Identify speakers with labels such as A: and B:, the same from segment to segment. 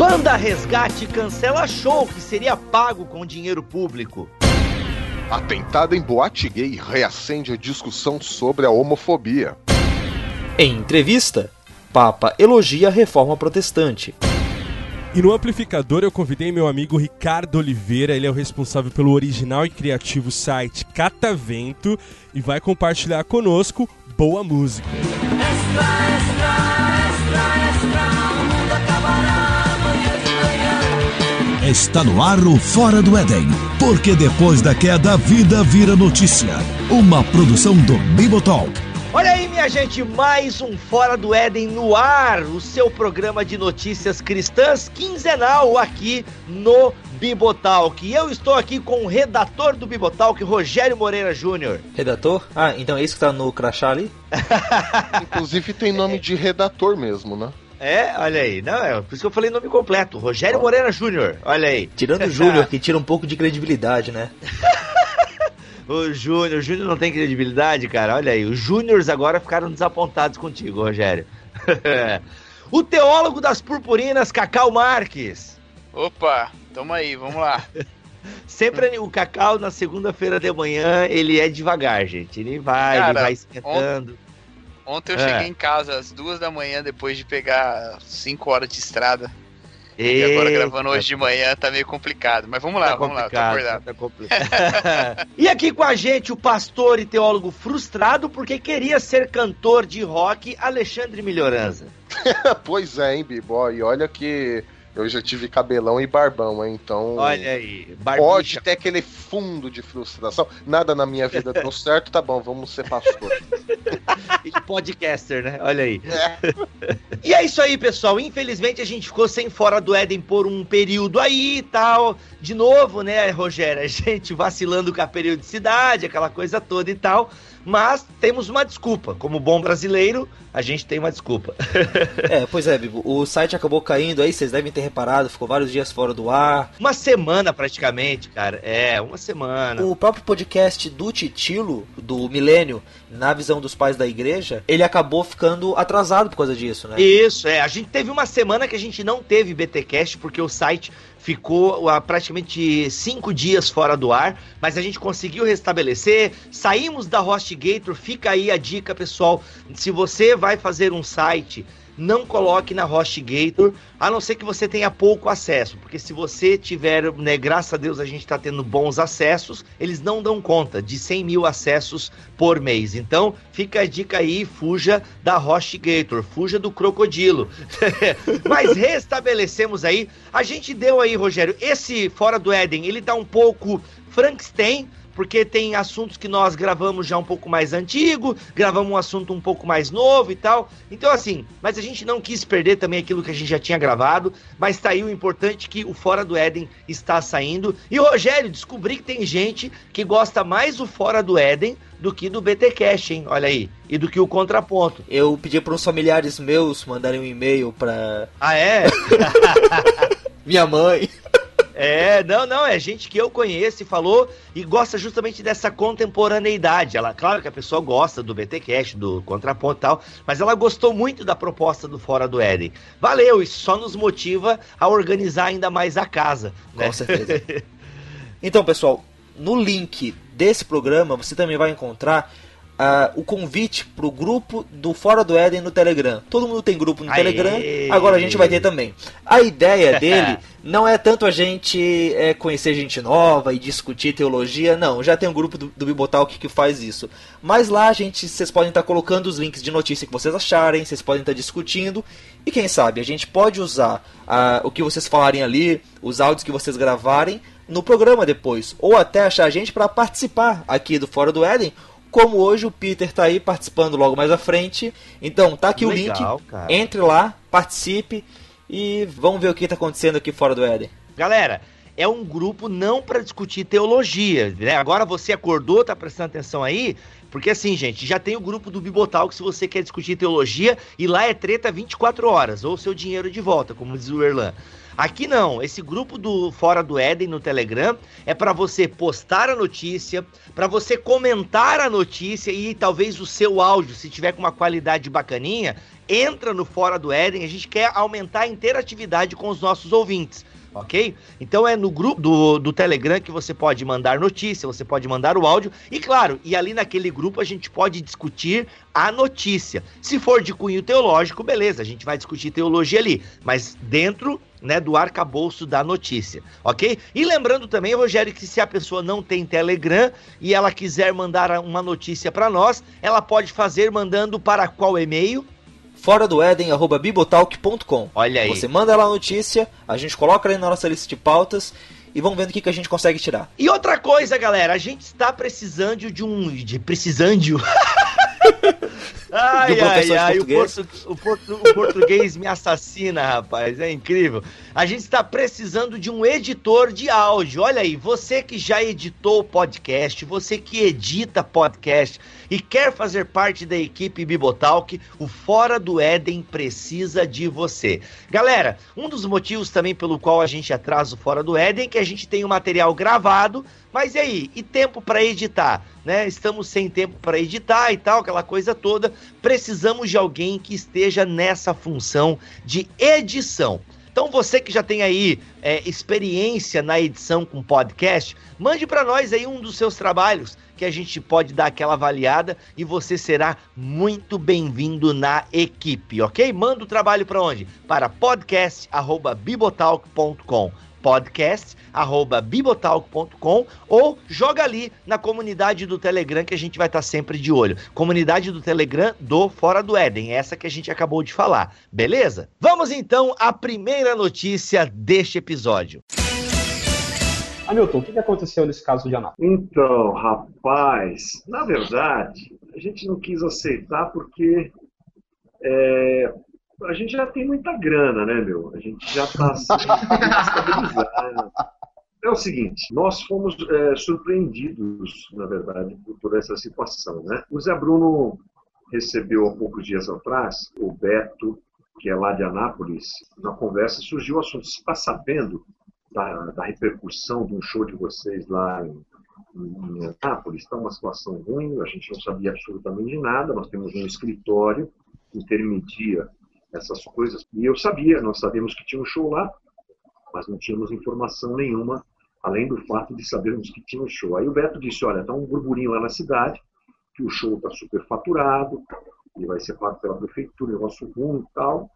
A: Banda Resgate cancela show que seria pago com dinheiro público.
B: Atentado em boate gay reacende a discussão sobre a homofobia.
C: Em entrevista, Papa elogia a reforma protestante.
D: E no amplificador eu convidei meu amigo Ricardo Oliveira, ele é o responsável pelo original e criativo site Catavento e vai compartilhar conosco boa música. Extra, extra,
E: extra, Está no ar o Fora do Éden, porque depois da queda a vida vira notícia. Uma produção do Bibotalk
A: Olha aí, minha gente, mais um Fora do Éden no ar, o seu programa de notícias cristãs quinzenal aqui no Bibotalk. E eu estou aqui com o redator do Bibotalk, Rogério Moreira Júnior.
C: Redator? Ah, então é isso que tá no crachá ali?
B: Inclusive tem nome de redator mesmo, né?
A: É, olha aí. Não, é por isso que eu falei nome completo. Rogério Moreira Júnior. Olha aí.
C: Tirando o Júnior, que tira um pouco de credibilidade, né?
A: O Júnior, o Júnior não tem credibilidade, cara. Olha aí, os Júniors agora ficaram desapontados contigo, Rogério. o teólogo das purpurinas, Cacau Marques.
F: Opa, tamo aí, vamos lá.
A: Sempre o Cacau na segunda-feira de manhã, ele é devagar, gente. Ele vai, Cara, ele vai esquentando.
F: Ontem eu é. cheguei em casa às duas da manhã depois de pegar cinco horas de estrada. E agora gravando hoje de manhã tá meio complicado. Mas vamos lá, tá vamos lá, tô acordado. Tá
A: complicado. e aqui com a gente o pastor e teólogo frustrado porque queria ser cantor de rock, Alexandre Melhoranza.
B: pois é, hein, Bibo? E olha que eu já tive cabelão e barbão, hein? Então.
A: Olha aí.
B: Barbicha. Pode ter aquele fundo de frustração. Nada na minha vida deu certo, tá bom, vamos ser pastor.
A: e podcaster, né? Olha aí. É. E é isso aí, pessoal. Infelizmente a gente ficou sem fora do Éden por um período aí e tal. De novo, né, Rogério? A gente vacilando com a periodicidade, aquela coisa toda e tal. Mas temos uma desculpa. Como bom brasileiro, a gente tem uma desculpa.
C: é, pois é, Bibo. O site acabou caindo aí, vocês devem ter reparado, ficou vários dias fora do ar.
A: Uma semana praticamente, cara. É, uma semana.
C: O próprio podcast do Titilo, do Milênio, na visão dos pais da igreja, ele acabou ficando atrasado por causa disso, né?
A: Isso, é. A gente teve uma semana que a gente não teve BTcast porque o site ficou uh, praticamente cinco dias fora do ar, mas a gente conseguiu restabelecer. Saímos da HostGator, fica aí a dica, pessoal. Se você vai fazer um site não coloque na HostGator, a não ser que você tenha pouco acesso, porque se você tiver, né, graças a Deus a gente está tendo bons acessos, eles não dão conta de 100 mil acessos por mês. Então, fica a dica aí, fuja da HostGator, fuja do crocodilo. Mas restabelecemos aí, a gente deu aí, Rogério, esse Fora do Éden, ele tá um pouco Frankenstein, porque tem assuntos que nós gravamos já um pouco mais antigo, gravamos um assunto um pouco mais novo e tal. Então, assim, mas a gente não quis perder também aquilo que a gente já tinha gravado, mas tá aí o importante que o Fora do Éden está saindo. E, Rogério, descobri que tem gente que gosta mais do Fora do Éden do que do BT Cash, hein? Olha aí. E do que o contraponto.
C: Eu pedi para uns familiares meus mandarem um e-mail para
A: Ah, é?
C: Minha mãe.
A: É, não, não, é gente que eu conheço e falou e gosta justamente dessa contemporaneidade. Ela, claro que a pessoa gosta do BT Cash, do contraponto e tal, mas ela gostou muito da proposta do Fora do Éden. Valeu, isso só nos motiva a organizar ainda mais a casa.
C: Né? Com certeza. então, pessoal, no link desse programa você também vai encontrar o convite para o grupo do Fora do Éden no Telegram. Todo mundo tem grupo no Aê. Telegram, agora a gente vai ter também. A ideia dele não é tanto a gente é, conhecer gente nova e discutir teologia, não. Já tem um grupo do, do Bibotalk que faz isso. Mas lá a gente, vocês podem estar colocando os links de notícia que vocês acharem, vocês podem estar discutindo. E quem sabe a gente pode usar o que vocês falarem ali, os áudios que vocês gravarem no programa depois, ou até achar a gente para participar aqui do Fora do Éden, como hoje o Peter tá aí participando logo mais à frente. Então, tá aqui Legal, o link. Cara. Entre lá, participe e vamos ver o que tá acontecendo aqui fora do Éden.
A: Galera, é um grupo não para discutir teologia, né? Agora você acordou, tá prestando atenção aí? Porque assim, gente, já tem o grupo do Bibotal se você quer discutir teologia e lá é treta 24 horas, ou seu dinheiro de volta, como diz o Erlan. Aqui não, esse grupo do Fora do Éden no Telegram é para você postar a notícia, para você comentar a notícia e talvez o seu áudio, se tiver com uma qualidade bacaninha, entra no Fora do Éden. A gente quer aumentar a interatividade com os nossos ouvintes ok? Então é no grupo do, do Telegram que você pode mandar notícia, você pode mandar o áudio, e claro, e ali naquele grupo a gente pode discutir a notícia. Se for de cunho teológico, beleza, a gente vai discutir teologia ali, mas dentro né, do arcabouço da notícia, ok? E lembrando também, Rogério, que se a pessoa não tem Telegram e ela quiser mandar uma notícia para nós, ela pode fazer mandando para qual e-mail?
C: Fora do Éden, arroba bibotalk.com.
A: Olha aí.
C: Você manda lá a notícia, a gente coloca ali na nossa lista de pautas e vamos vendo o que, que a gente consegue tirar.
A: E outra coisa, galera, a gente está precisando de um. de precisando. ai, ai, ai, o, portu, o, portu, o português me assassina, rapaz, é incrível. A gente está precisando de um editor de áudio. Olha aí, você que já editou podcast, você que edita podcast e quer fazer parte da equipe Bibotalk, o Fora do Éden precisa de você. Galera, um dos motivos também pelo qual a gente atrasa o Fora do Éden é que a gente tem o material gravado, mas e aí? E tempo para editar? Né? Estamos sem tempo para editar e tal, aquela coisa toda. Precisamos de alguém que esteja nessa função de edição. Então você que já tem aí é, experiência na edição com podcast, mande para nós aí um dos seus trabalhos que a gente pode dar aquela avaliada e você será muito bem-vindo na equipe, ok? Manda o trabalho para onde? Para podcast@bibotalk.com podcast@bibotalk.com ou joga ali na comunidade do Telegram que a gente vai estar sempre de olho. Comunidade do Telegram do Fora do Éden, essa que a gente acabou de falar. Beleza? Vamos então à primeira notícia deste episódio.
G: Hamilton, o que aconteceu nesse caso de Anápolis?
H: Então, rapaz, na verdade, a gente não quis aceitar porque é, a gente já tem muita grana, né, meu? A gente já está assim, estabilizado. É o seguinte, nós fomos é, surpreendidos, na verdade, por toda essa situação, né? O Zé Bruno recebeu há poucos dias atrás o Beto, que é lá de Anápolis, na conversa surgiu o assunto, você está sabendo da, da, repercussão de um show de vocês lá em, em. Está uma situação ruim, a gente não sabia absolutamente nada. Nós temos um escritório que intermedia essas coisas. E eu sabia, nós sabíamos que tinha um show lá, mas não tínhamos informação nenhuma, além do fato de sabermos que tinha um show. Aí o Beto disse: Olha, está um burburinho lá na cidade, que o show está super faturado, e vai ser pago pela prefeitura, negócio ruim e tal.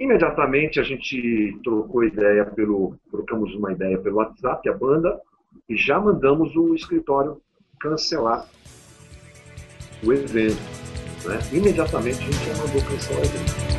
H: Imediatamente a gente trocou ideia pelo, trocamos uma ideia pelo WhatsApp, a banda, e já mandamos o escritório cancelar o evento. Né? Imediatamente a gente já mandou cancelar o evento.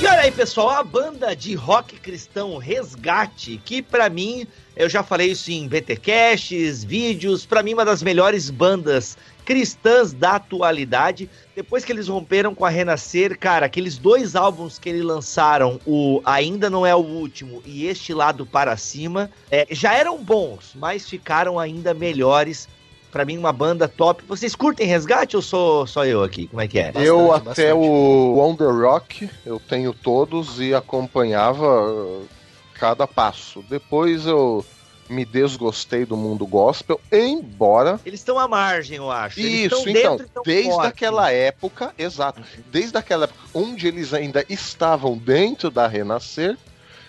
A: E olha aí, pessoal, a banda de rock cristão Resgate, que para mim, eu já falei isso em BTcasts, vídeos, para mim uma das melhores bandas cristãs da atualidade. Depois que eles romperam com a Renascer, cara, aqueles dois álbuns que eles lançaram, o Ainda Não É o Último e Este Lado para Cima, é, já eram bons, mas ficaram ainda melhores. Para mim, uma banda top. Vocês curtem Resgate ou sou só eu aqui? Como é que é?
B: eu bastante, até bastante. o On The Rock, eu tenho todos e acompanhava cada passo. Depois eu me desgostei do mundo gospel, embora.
A: Eles estão à margem, eu acho.
B: Isso, então, desde forte. aquela época, exato, desde aquela época onde eles ainda estavam dentro da Renascer,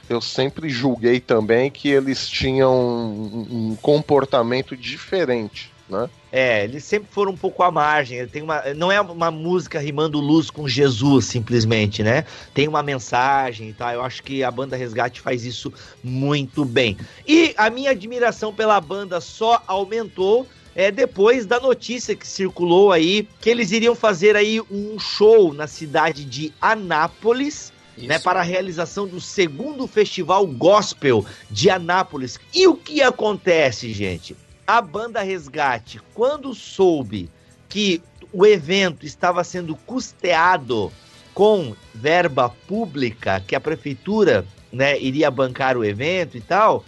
B: eu sempre julguei também que eles tinham um, um comportamento diferente né?
A: É, eles sempre foram um pouco à margem. Tem uma, não é uma música rimando luz com Jesus, simplesmente, né? Tem uma mensagem e tal. Eu acho que a banda Resgate faz isso muito bem. E a minha admiração pela banda só aumentou é, depois da notícia que circulou aí que eles iriam fazer aí um show na cidade de Anápolis. Né, para a realização do segundo festival gospel de Anápolis. E o que acontece, gente? A banda Resgate, quando soube que o evento estava sendo custeado com verba pública, que a prefeitura né, iria bancar o evento e tal,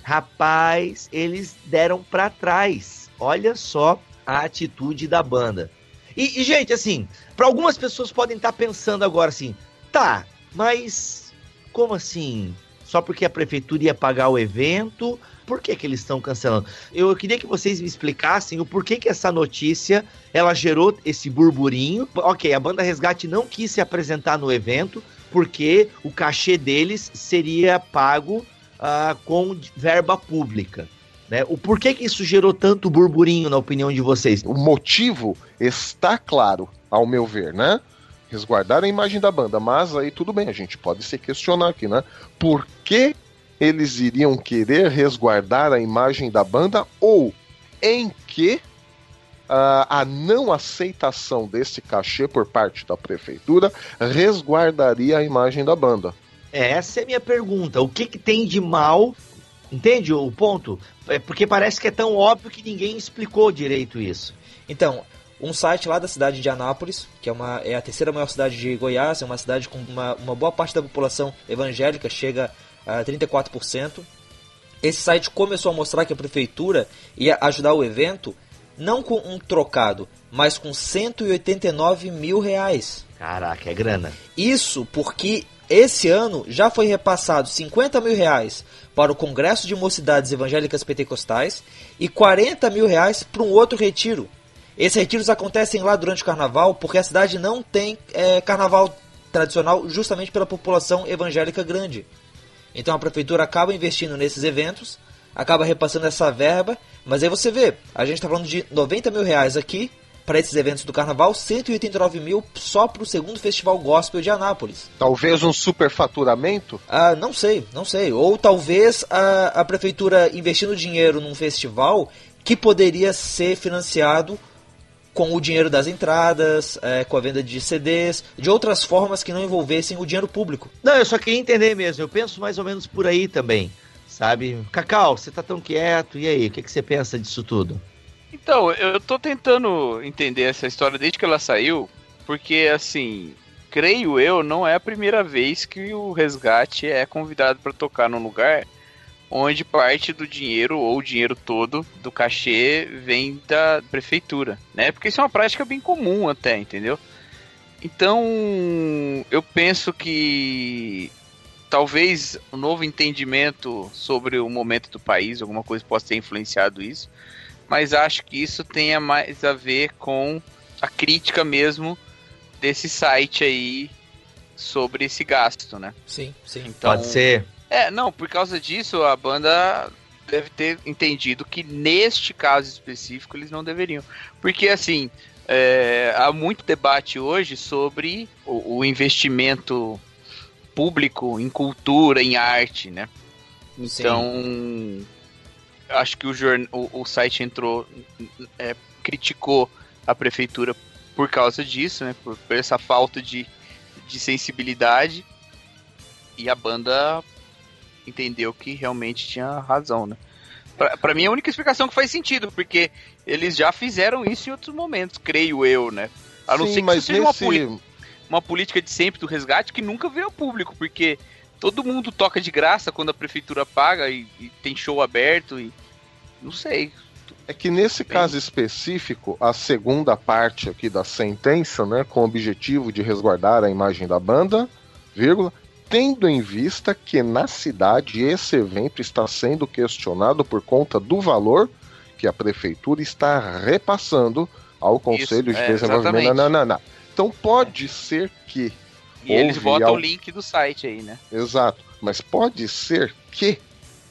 A: rapaz, eles deram para trás. Olha só a atitude da banda. E, e gente, assim, para algumas pessoas podem estar tá pensando agora assim, tá, mas como assim? Só porque a prefeitura ia pagar o evento, por que, que eles estão cancelando? Eu queria que vocês me explicassem o porquê que essa notícia ela gerou esse burburinho. Ok, a banda Resgate não quis se apresentar no evento porque o cachê deles seria pago uh, com verba pública. Né? O porquê que isso gerou tanto burburinho na opinião de vocês?
B: O motivo está claro, ao meu ver, né? Resguardar a imagem da banda, mas aí tudo bem, a gente pode se questionar aqui, né? Por que eles iriam querer resguardar a imagem da banda ou em que uh, a não aceitação desse cachê por parte da prefeitura resguardaria a imagem da banda.
A: Essa é a minha pergunta. O que, que tem de mal? Entende o ponto? É porque parece que é tão óbvio que ninguém explicou direito isso.
C: Então, um site lá da cidade de Anápolis, que é, uma, é a terceira maior cidade de Goiás, é uma cidade com uma, uma boa parte da população evangélica, chega a 34%. Esse site começou a mostrar que a prefeitura ia ajudar o evento não com um trocado, mas com 189 mil reais.
A: Caraca, é grana.
C: Isso porque esse ano já foi repassado 50 mil reais para o Congresso de Mocidades Evangélicas Pentecostais e 40 mil reais para um outro retiro. Esses retiros acontecem lá durante o carnaval porque a cidade não tem é, carnaval tradicional justamente pela população evangélica grande. Então a prefeitura acaba investindo nesses eventos, acaba repassando essa verba, mas aí você vê, a gente está falando de 90 mil reais aqui para esses eventos do carnaval, 189 mil só para o segundo festival gospel de Anápolis.
B: Talvez um superfaturamento?
C: Ah, não sei, não sei. Ou talvez a, a prefeitura investindo dinheiro num festival que poderia ser financiado com o dinheiro das entradas, é, com a venda de CDs, de outras formas que não envolvessem o dinheiro público.
A: Não, eu só queria entender mesmo. Eu penso mais ou menos por aí também, sabe? Cacau, você tá tão quieto, e aí? O que, que você pensa disso tudo?
F: Então, eu tô tentando entender essa história desde que ela saiu, porque assim, creio eu, não é a primeira vez que o resgate é convidado para tocar num lugar onde parte do dinheiro ou o dinheiro todo do cachê vem da prefeitura, né? Porque isso é uma prática bem comum até, entendeu? Então, eu penso que talvez o um novo entendimento sobre o momento do país, alguma coisa possa ter influenciado isso, mas acho que isso tenha mais a ver com a crítica mesmo desse site aí sobre esse gasto, né?
C: Sim, sim.
A: Então, Pode ser.
F: É, não, por causa disso a banda deve ter entendido que neste caso específico eles não deveriam. Porque assim, é, há muito debate hoje sobre o, o, investimento público em cultura, em arte, né? Então, Sim. acho que o, o, o site entrou, é, criticou a prefeitura por causa disso, né? Por, por essa falta de, de sensibilidade. E a banda entendeu que realmente tinha razão, né? Pra, pra mim, a única explicação que faz sentido, porque eles já fizeram isso em outros momentos, creio eu, né? A não Sim, ser que isso seja nesse... uma, uma política de sempre do resgate que nunca veio ao público, porque todo mundo toca de graça quando a prefeitura paga e, e tem show aberto e. Não sei.
B: É que nesse caso específico, a segunda parte aqui da sentença, né, com o objetivo de resguardar a imagem da banda, vírgula, tendo em vista que na cidade esse evento está sendo questionado por conta do valor que a prefeitura está repassando ao Conselho Isso, de é, Desenvolvimento. Não, não, não. Então pode ser que.
F: E eles botam o link do site aí, né?
B: Exato. Mas pode ser que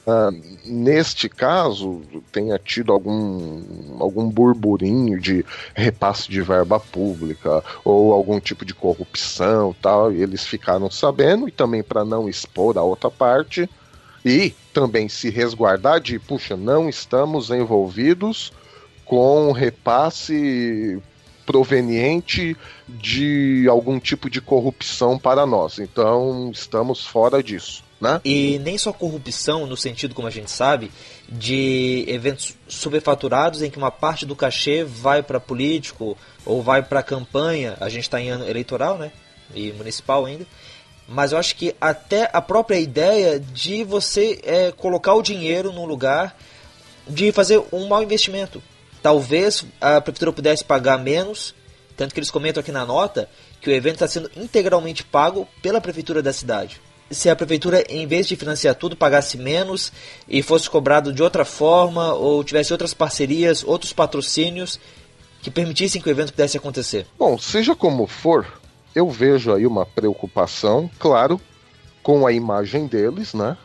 B: Uh, neste caso, tenha tido algum, algum burburinho de repasse de verba pública ou algum tipo de corrupção tal, e eles ficaram sabendo, e também para não expor a outra parte, e também se resguardar de, puxa, não estamos envolvidos com repasse proveniente de algum tipo de corrupção para nós. Então, estamos fora disso. Né?
C: E nem só corrupção, no sentido, como a gente sabe, de eventos superfaturados em que uma parte do cachê vai para político ou vai para campanha. A gente está em ano eleitoral, né? E municipal ainda. mas eu acho que até a própria ideia de você é, colocar o dinheiro num lugar de fazer um mau investimento. Talvez a prefeitura pudesse pagar menos, tanto que eles comentam aqui na nota que o evento está sendo integralmente pago pela prefeitura da cidade. Se a prefeitura, em vez de financiar tudo, pagasse menos e fosse cobrado de outra forma, ou tivesse outras parcerias, outros patrocínios que permitissem que o evento pudesse acontecer.
B: Bom, seja como for, eu vejo aí uma preocupação, claro, com a imagem deles, né?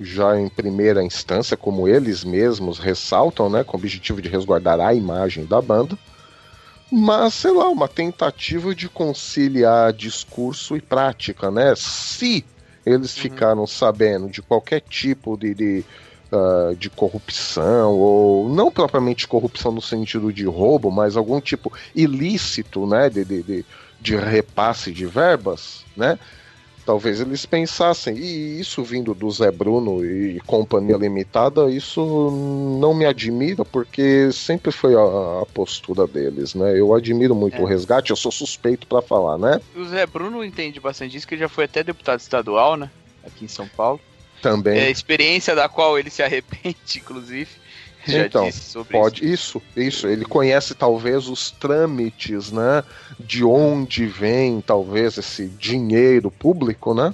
B: Já em primeira instância, como eles mesmos ressaltam, né? Com o objetivo de resguardar a imagem da banda. Mas, sei lá, uma tentativa de conciliar discurso e prática, né? Se eles uhum. ficaram sabendo de qualquer tipo de, de uh, de corrupção, ou não propriamente corrupção no sentido de roubo, mas algum tipo ilícito né, de, de, de, de repasse de verbas, né? Talvez eles pensassem, e isso vindo do Zé Bruno e Companhia Limitada, isso não me admira, porque sempre foi a, a postura deles, né? Eu admiro muito é. o resgate, eu sou suspeito para falar, né?
F: O Zé Bruno entende bastante disso, que ele já foi até deputado estadual, né? Aqui em São Paulo.
B: Também.
F: É, experiência da qual ele se arrepende, inclusive. Já
B: então, pode isso. isso, isso. Ele conhece talvez os trâmites, né? De onde vem talvez esse dinheiro público, né?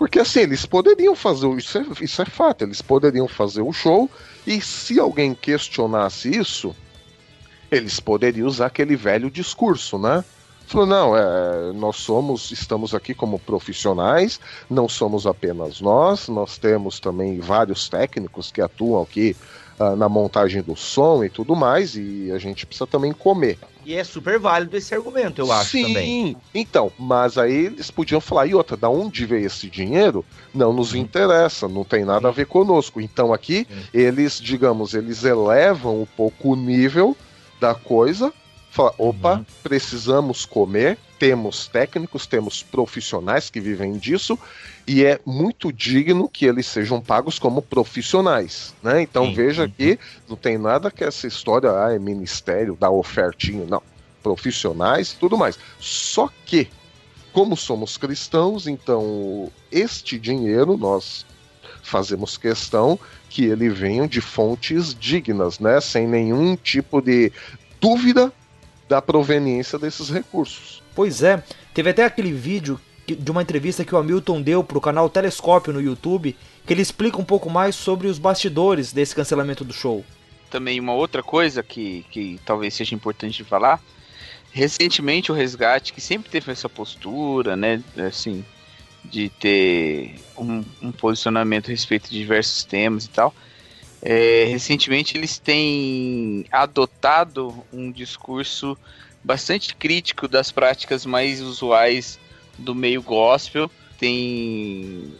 B: Porque assim, eles poderiam fazer isso é, isso é fato, eles poderiam fazer o show e se alguém questionasse isso, eles poderiam usar aquele velho discurso, né? Falou, não, é, nós somos, estamos aqui como profissionais, não somos apenas nós, nós temos também vários técnicos que atuam aqui uh, na montagem do som e tudo mais, e a gente precisa também comer.
A: E é super válido esse argumento, eu acho
B: Sim,
A: também.
B: Sim, então, mas aí eles podiam falar, e outra, da onde veio esse dinheiro? Não nos interessa, não tem nada a ver conosco. Então aqui, eles, digamos, eles elevam um pouco o nível da coisa Fala, opa, uhum. precisamos comer, temos técnicos, temos profissionais que vivem disso, e é muito digno que eles sejam pagos como profissionais, né? Então Sim. veja uhum. que não tem nada que essa história, ah, é ministério, dá ofertinho, não. Profissionais e tudo mais. Só que, como somos cristãos, então este dinheiro nós fazemos questão que ele venha de fontes dignas, né? Sem nenhum tipo de dúvida da proveniência desses recursos.
C: Pois é, teve até aquele vídeo de uma entrevista que o Hamilton deu para o canal Telescópio no YouTube, que ele explica um pouco mais sobre os bastidores desse cancelamento do show.
F: Também uma outra coisa que, que talvez seja importante de falar, recentemente o Resgate, que sempre teve essa postura, né, assim, de ter um, um posicionamento a respeito de diversos temas e tal, é, recentemente eles têm adotado um discurso bastante crítico das práticas mais usuais do meio gospel. Tem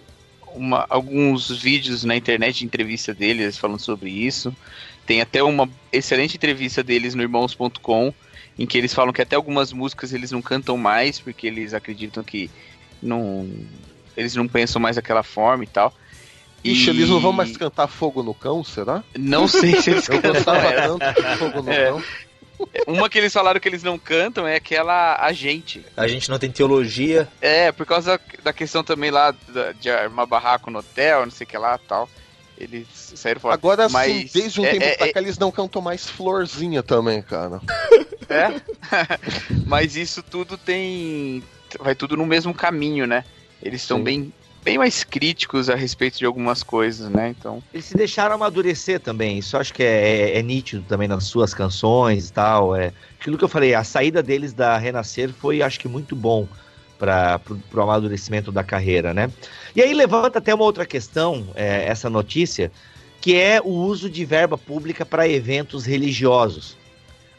F: uma, alguns vídeos na internet de entrevista deles falando sobre isso. Tem até uma excelente entrevista deles no irmãos.com, em que eles falam que até algumas músicas eles não cantam mais, porque eles acreditam que não, eles não pensam mais daquela forma e tal.
B: Ixi, e... eles não vão mais cantar Fogo no Cão, será?
F: Não sei se eles
B: cantam. Eu gostava tanto de Fogo no é. Cão.
F: Uma que eles falaram que eles não cantam é aquela A Gente.
C: A gente não tem teologia.
F: É, por causa da questão também lá de armar barraco no hotel, não sei o que lá tal. Eles saíram fora.
B: Agora Mas, sim, desde um é, tempo é, pra cá é... eles não cantam mais florzinha também, cara.
F: É? Mas isso tudo tem. Vai tudo no mesmo caminho, né? Eles estão bem bem mais críticos a respeito de algumas coisas, né? Então.
A: Eles se deixaram amadurecer também. Isso acho que é, é, é, nítido também nas suas canções e tal. É aquilo que eu falei. A saída deles da Renascer foi, acho que, muito bom para o amadurecimento da carreira, né? E aí levanta até uma outra questão, é, essa notícia, que é o uso de verba pública para eventos religiosos.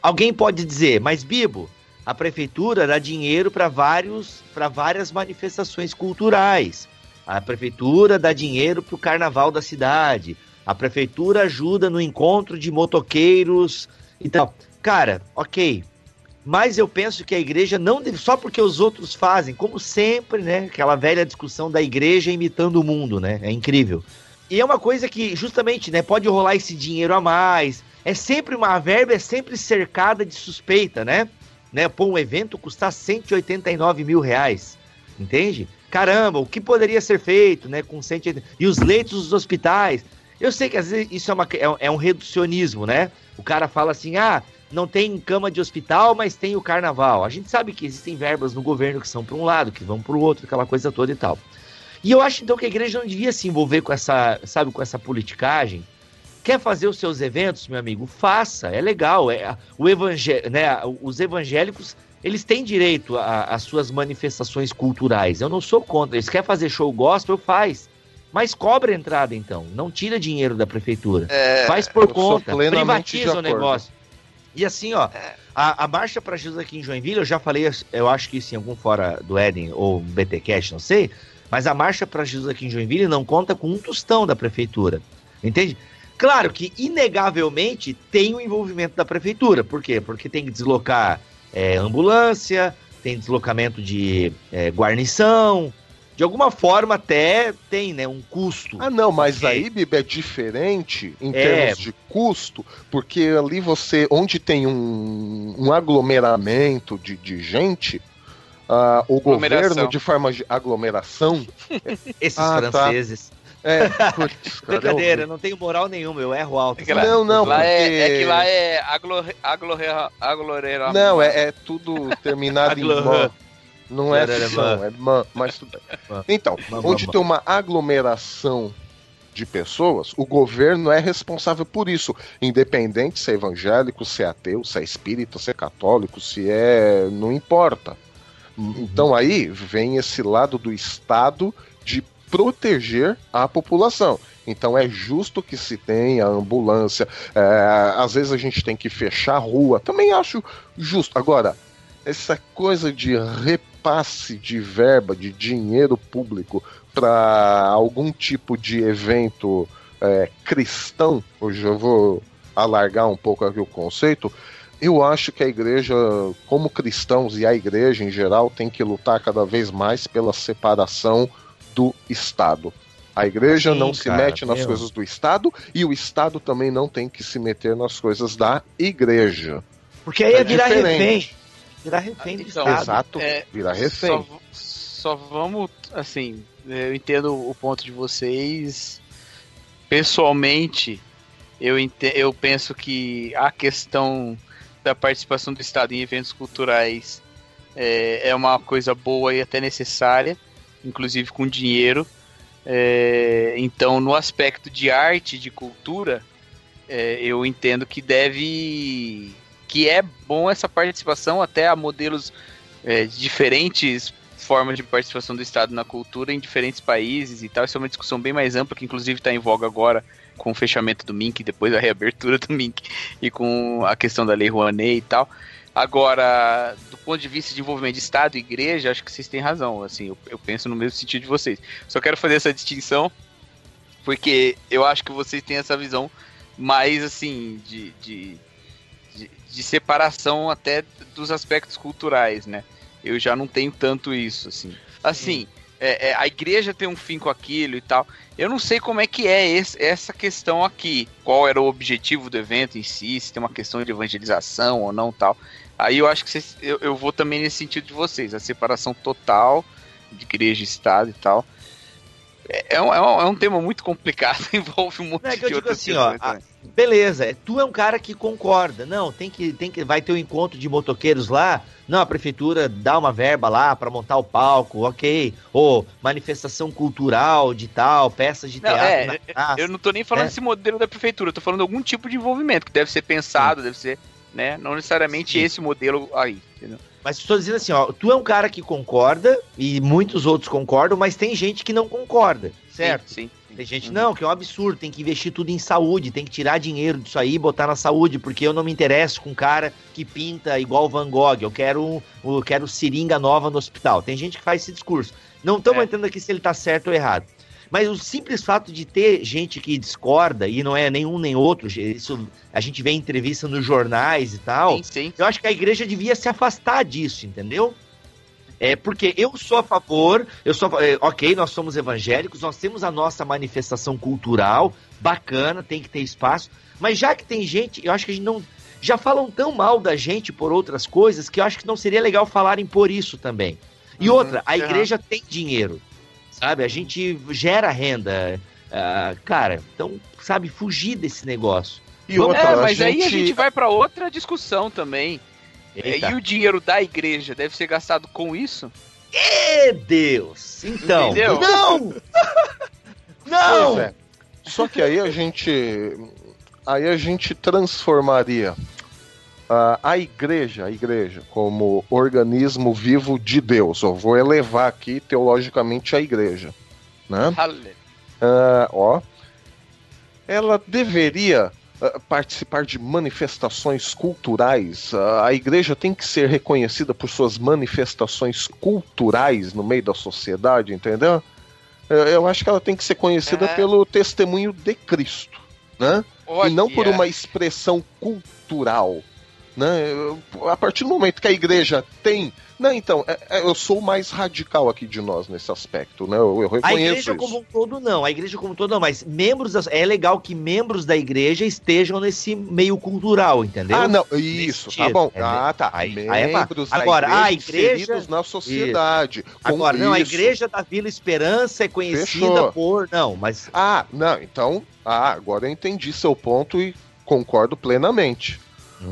A: Alguém pode dizer, mas Bibo, a prefeitura dá dinheiro para vários para várias manifestações culturais. A prefeitura dá dinheiro para o carnaval da cidade. A prefeitura ajuda no encontro de motoqueiros e tal. Cara, ok. Mas eu penso que a igreja não deve, só porque os outros fazem, como sempre, né? Aquela velha discussão da igreja imitando o mundo, né? É incrível. E é uma coisa que, justamente, né, pode rolar esse dinheiro a mais. É sempre uma verba, é sempre cercada de suspeita, né? né? Pô, um evento custar 189 mil reais. entende? Caramba, o que poderia ser feito, né, com 180... E os leitos dos hospitais. Eu sei que às vezes isso é, uma, é, é um reducionismo, né? O cara fala assim, ah, não tem cama de hospital, mas tem o carnaval. A gente sabe que existem verbas no governo que são para um lado, que vão para o outro, aquela coisa toda e tal. E eu acho então que a igreja não devia se envolver com essa, sabe, com essa politicagem. Quer fazer os seus eventos, meu amigo? Faça, é legal. É, o evangé né, os evangélicos, eles têm direito às suas manifestações culturais. Eu não sou contra. Eles querem fazer show gospel, faz. Mas cobra a entrada, então. Não tira dinheiro da prefeitura. É, Faz por conta. Privatiza o negócio. E assim, ó, é. a, a Marcha para Jesus aqui em Joinville, eu já falei, eu acho que isso em algum fora do Éden ou BTcast, não sei, mas a Marcha para Jesus aqui em Joinville não conta com um tostão da prefeitura. Entende? Claro que, inegavelmente, tem o envolvimento da prefeitura. Por quê? Porque tem que deslocar é, ambulância, tem deslocamento de é, guarnição, de alguma forma até tem, né, um custo.
B: Ah, não, mas porque... aí, Bibi, é diferente em é... termos de custo, porque ali você, onde tem um, um aglomeramento de, de gente, uh, o governo, de forma de aglomeração...
A: Esses ah, tá. franceses... Tá. É, putz, cara, Brincadeira, eu... não tenho moral nenhuma, eu erro alto.
B: É lá, não, não,
F: lá porque... é, é, que lá é agloreira.
B: Não, é, é tudo terminado em mó. Não é são, é man, mas tudo bem. Então, onde tem uma aglomeração de pessoas, o governo é responsável por isso, independente se é evangélico, se é ateu, se é espírita, se é católico, se é. não importa. Então aí vem esse lado do Estado de proteger a população. Então é justo que se tenha ambulância. É, às vezes a gente tem que fechar a rua. Também acho justo. Agora, essa coisa de repasse de verba, de dinheiro público para algum tipo de evento é, cristão, hoje eu vou alargar um pouco aqui o conceito, eu acho que a igreja, como cristãos e a igreja em geral, tem que lutar cada vez mais pela separação do Estado. A igreja Sim, não se cara, mete nas meu. coisas do Estado e o Estado também não tem que se meter nas coisas da igreja.
A: Porque aí é, é virar refém virar refém do então, Estado.
B: Exato, é, virar refém. Só,
F: só vamos, assim, eu entendo o ponto de vocês. Pessoalmente, eu, entendo, eu penso que a questão da participação do Estado em eventos culturais é, é uma coisa boa e até necessária, inclusive com dinheiro. É, então, no aspecto de arte, de cultura, é, eu entendo que deve que é bom essa participação até a modelos é, diferentes formas de participação do Estado na cultura em diferentes países e tal. Isso é uma discussão bem mais ampla, que inclusive está em voga agora com o fechamento do MINC, depois da reabertura do MINC e com a questão da Lei Rouanet e tal. Agora, do ponto de vista de envolvimento de Estado e igreja, acho que vocês têm razão. Assim, eu, eu penso no mesmo sentido de vocês. Só quero fazer essa distinção porque eu acho que vocês têm essa visão mais assim de, de de separação até dos aspectos culturais, né? Eu já não tenho tanto isso, assim. Assim, é, é, a igreja tem um fim com aquilo e tal. Eu não sei como é que é esse, essa questão aqui. Qual era o objetivo do evento em si, se tem uma questão de evangelização ou não tal. Aí eu acho que vocês, eu, eu vou também nesse sentido de vocês, a separação total de igreja e Estado e tal. É, é, um, é um tema muito complicado, envolve um monte é
A: de digo assim, ó, a, beleza, é, tu é um cara que concorda. Não, tem que, tem que, vai ter um encontro de motoqueiros lá. Não, a prefeitura dá uma verba lá para montar o palco, ok. Ou manifestação cultural de tal, peças de não, teatro.
F: É, eu não tô nem falando é. desse modelo da prefeitura, eu tô falando de algum tipo de envolvimento que deve ser pensado, Sim. deve ser, né? Não necessariamente Sim. esse modelo aí, entendeu?
A: Mas estou dizendo assim, ó, tu é um cara que concorda e muitos outros concordam, mas tem gente que não concorda, certo?
F: Sim. sim.
A: Tem gente, uhum. não, que é um absurdo, tem que investir tudo em saúde, tem que tirar dinheiro disso aí e botar na saúde, porque eu não me interesso com um cara que pinta igual Van Gogh, eu quero, eu quero seringa nova no hospital. Tem gente que faz esse discurso. Não estamos é. entrando aqui se ele está certo ou errado. Mas o simples fato de ter gente que discorda, e não é nenhum nem outro, isso a gente vê em entrevista nos jornais e tal, sim, sim. eu acho que a igreja devia se afastar disso, entendeu? É porque eu sou a favor, eu sou, é, ok, nós somos evangélicos, nós temos a nossa manifestação cultural, bacana, tem que ter espaço, mas já que tem gente, eu acho que a gente não. Já falam tão mal da gente por outras coisas que eu acho que não seria legal falarem por isso também. E
F: Uhum,
A: outra, a igreja tem dinheiro, sabe? A gente gera renda. ah, cara, então, sabe, fugir desse negócio.
B: E outra,
F: é,
B: a
F: mas aí a
B: gente-
F: gente vai pra outra discussão também. É,
A: Eita.
F: E o dinheiro da igreja deve ser gastado com isso?
A: Ê, Deus! Então,
F: Entendeu?
A: não! não!
B: É. Só que aí a gente. Aí a gente transformaria a, a igreja, a igreja, como organismo vivo de Deus. Eu vou elevar aqui teologicamente a igreja. Né? Ah, ó. Ela deveria ah, participar de manifestações culturais. Ah, a igreja tem que ser reconhecida por suas manifestações culturais no meio da sociedade, entendeu? Eu, eu acho que ela tem que ser conhecida
F: É.
B: pelo testemunho de Cristo, né?
F: Olha,
B: E não por uma expressão cultural. Né? A partir do momento que a igreja tem. Não, então, é- é- eu sou o mais radical aqui de nós nesse aspecto, né? Eu, eu
A: A
B: reconheço
A: igreja
B: isso.
A: como um todo não, a igreja como um todo não, mas membros da, é legal que membros da igreja estejam nesse meio cultural, entendeu?
B: Ah, não, isso, tá bom.
A: É,
B: ah, tá.
A: aí- aí é.
B: Membros da
A: Agora,
B: igreja,
A: a igreja-
B: na sociedade.
A: Agora, não, a
B: isso.
A: igreja da Vila Esperança é conhecida
B: Fechou.
A: por. Não, mas.
B: Ah, não, então. Ah, agora eu entendi seu ponto e concordo plenamente.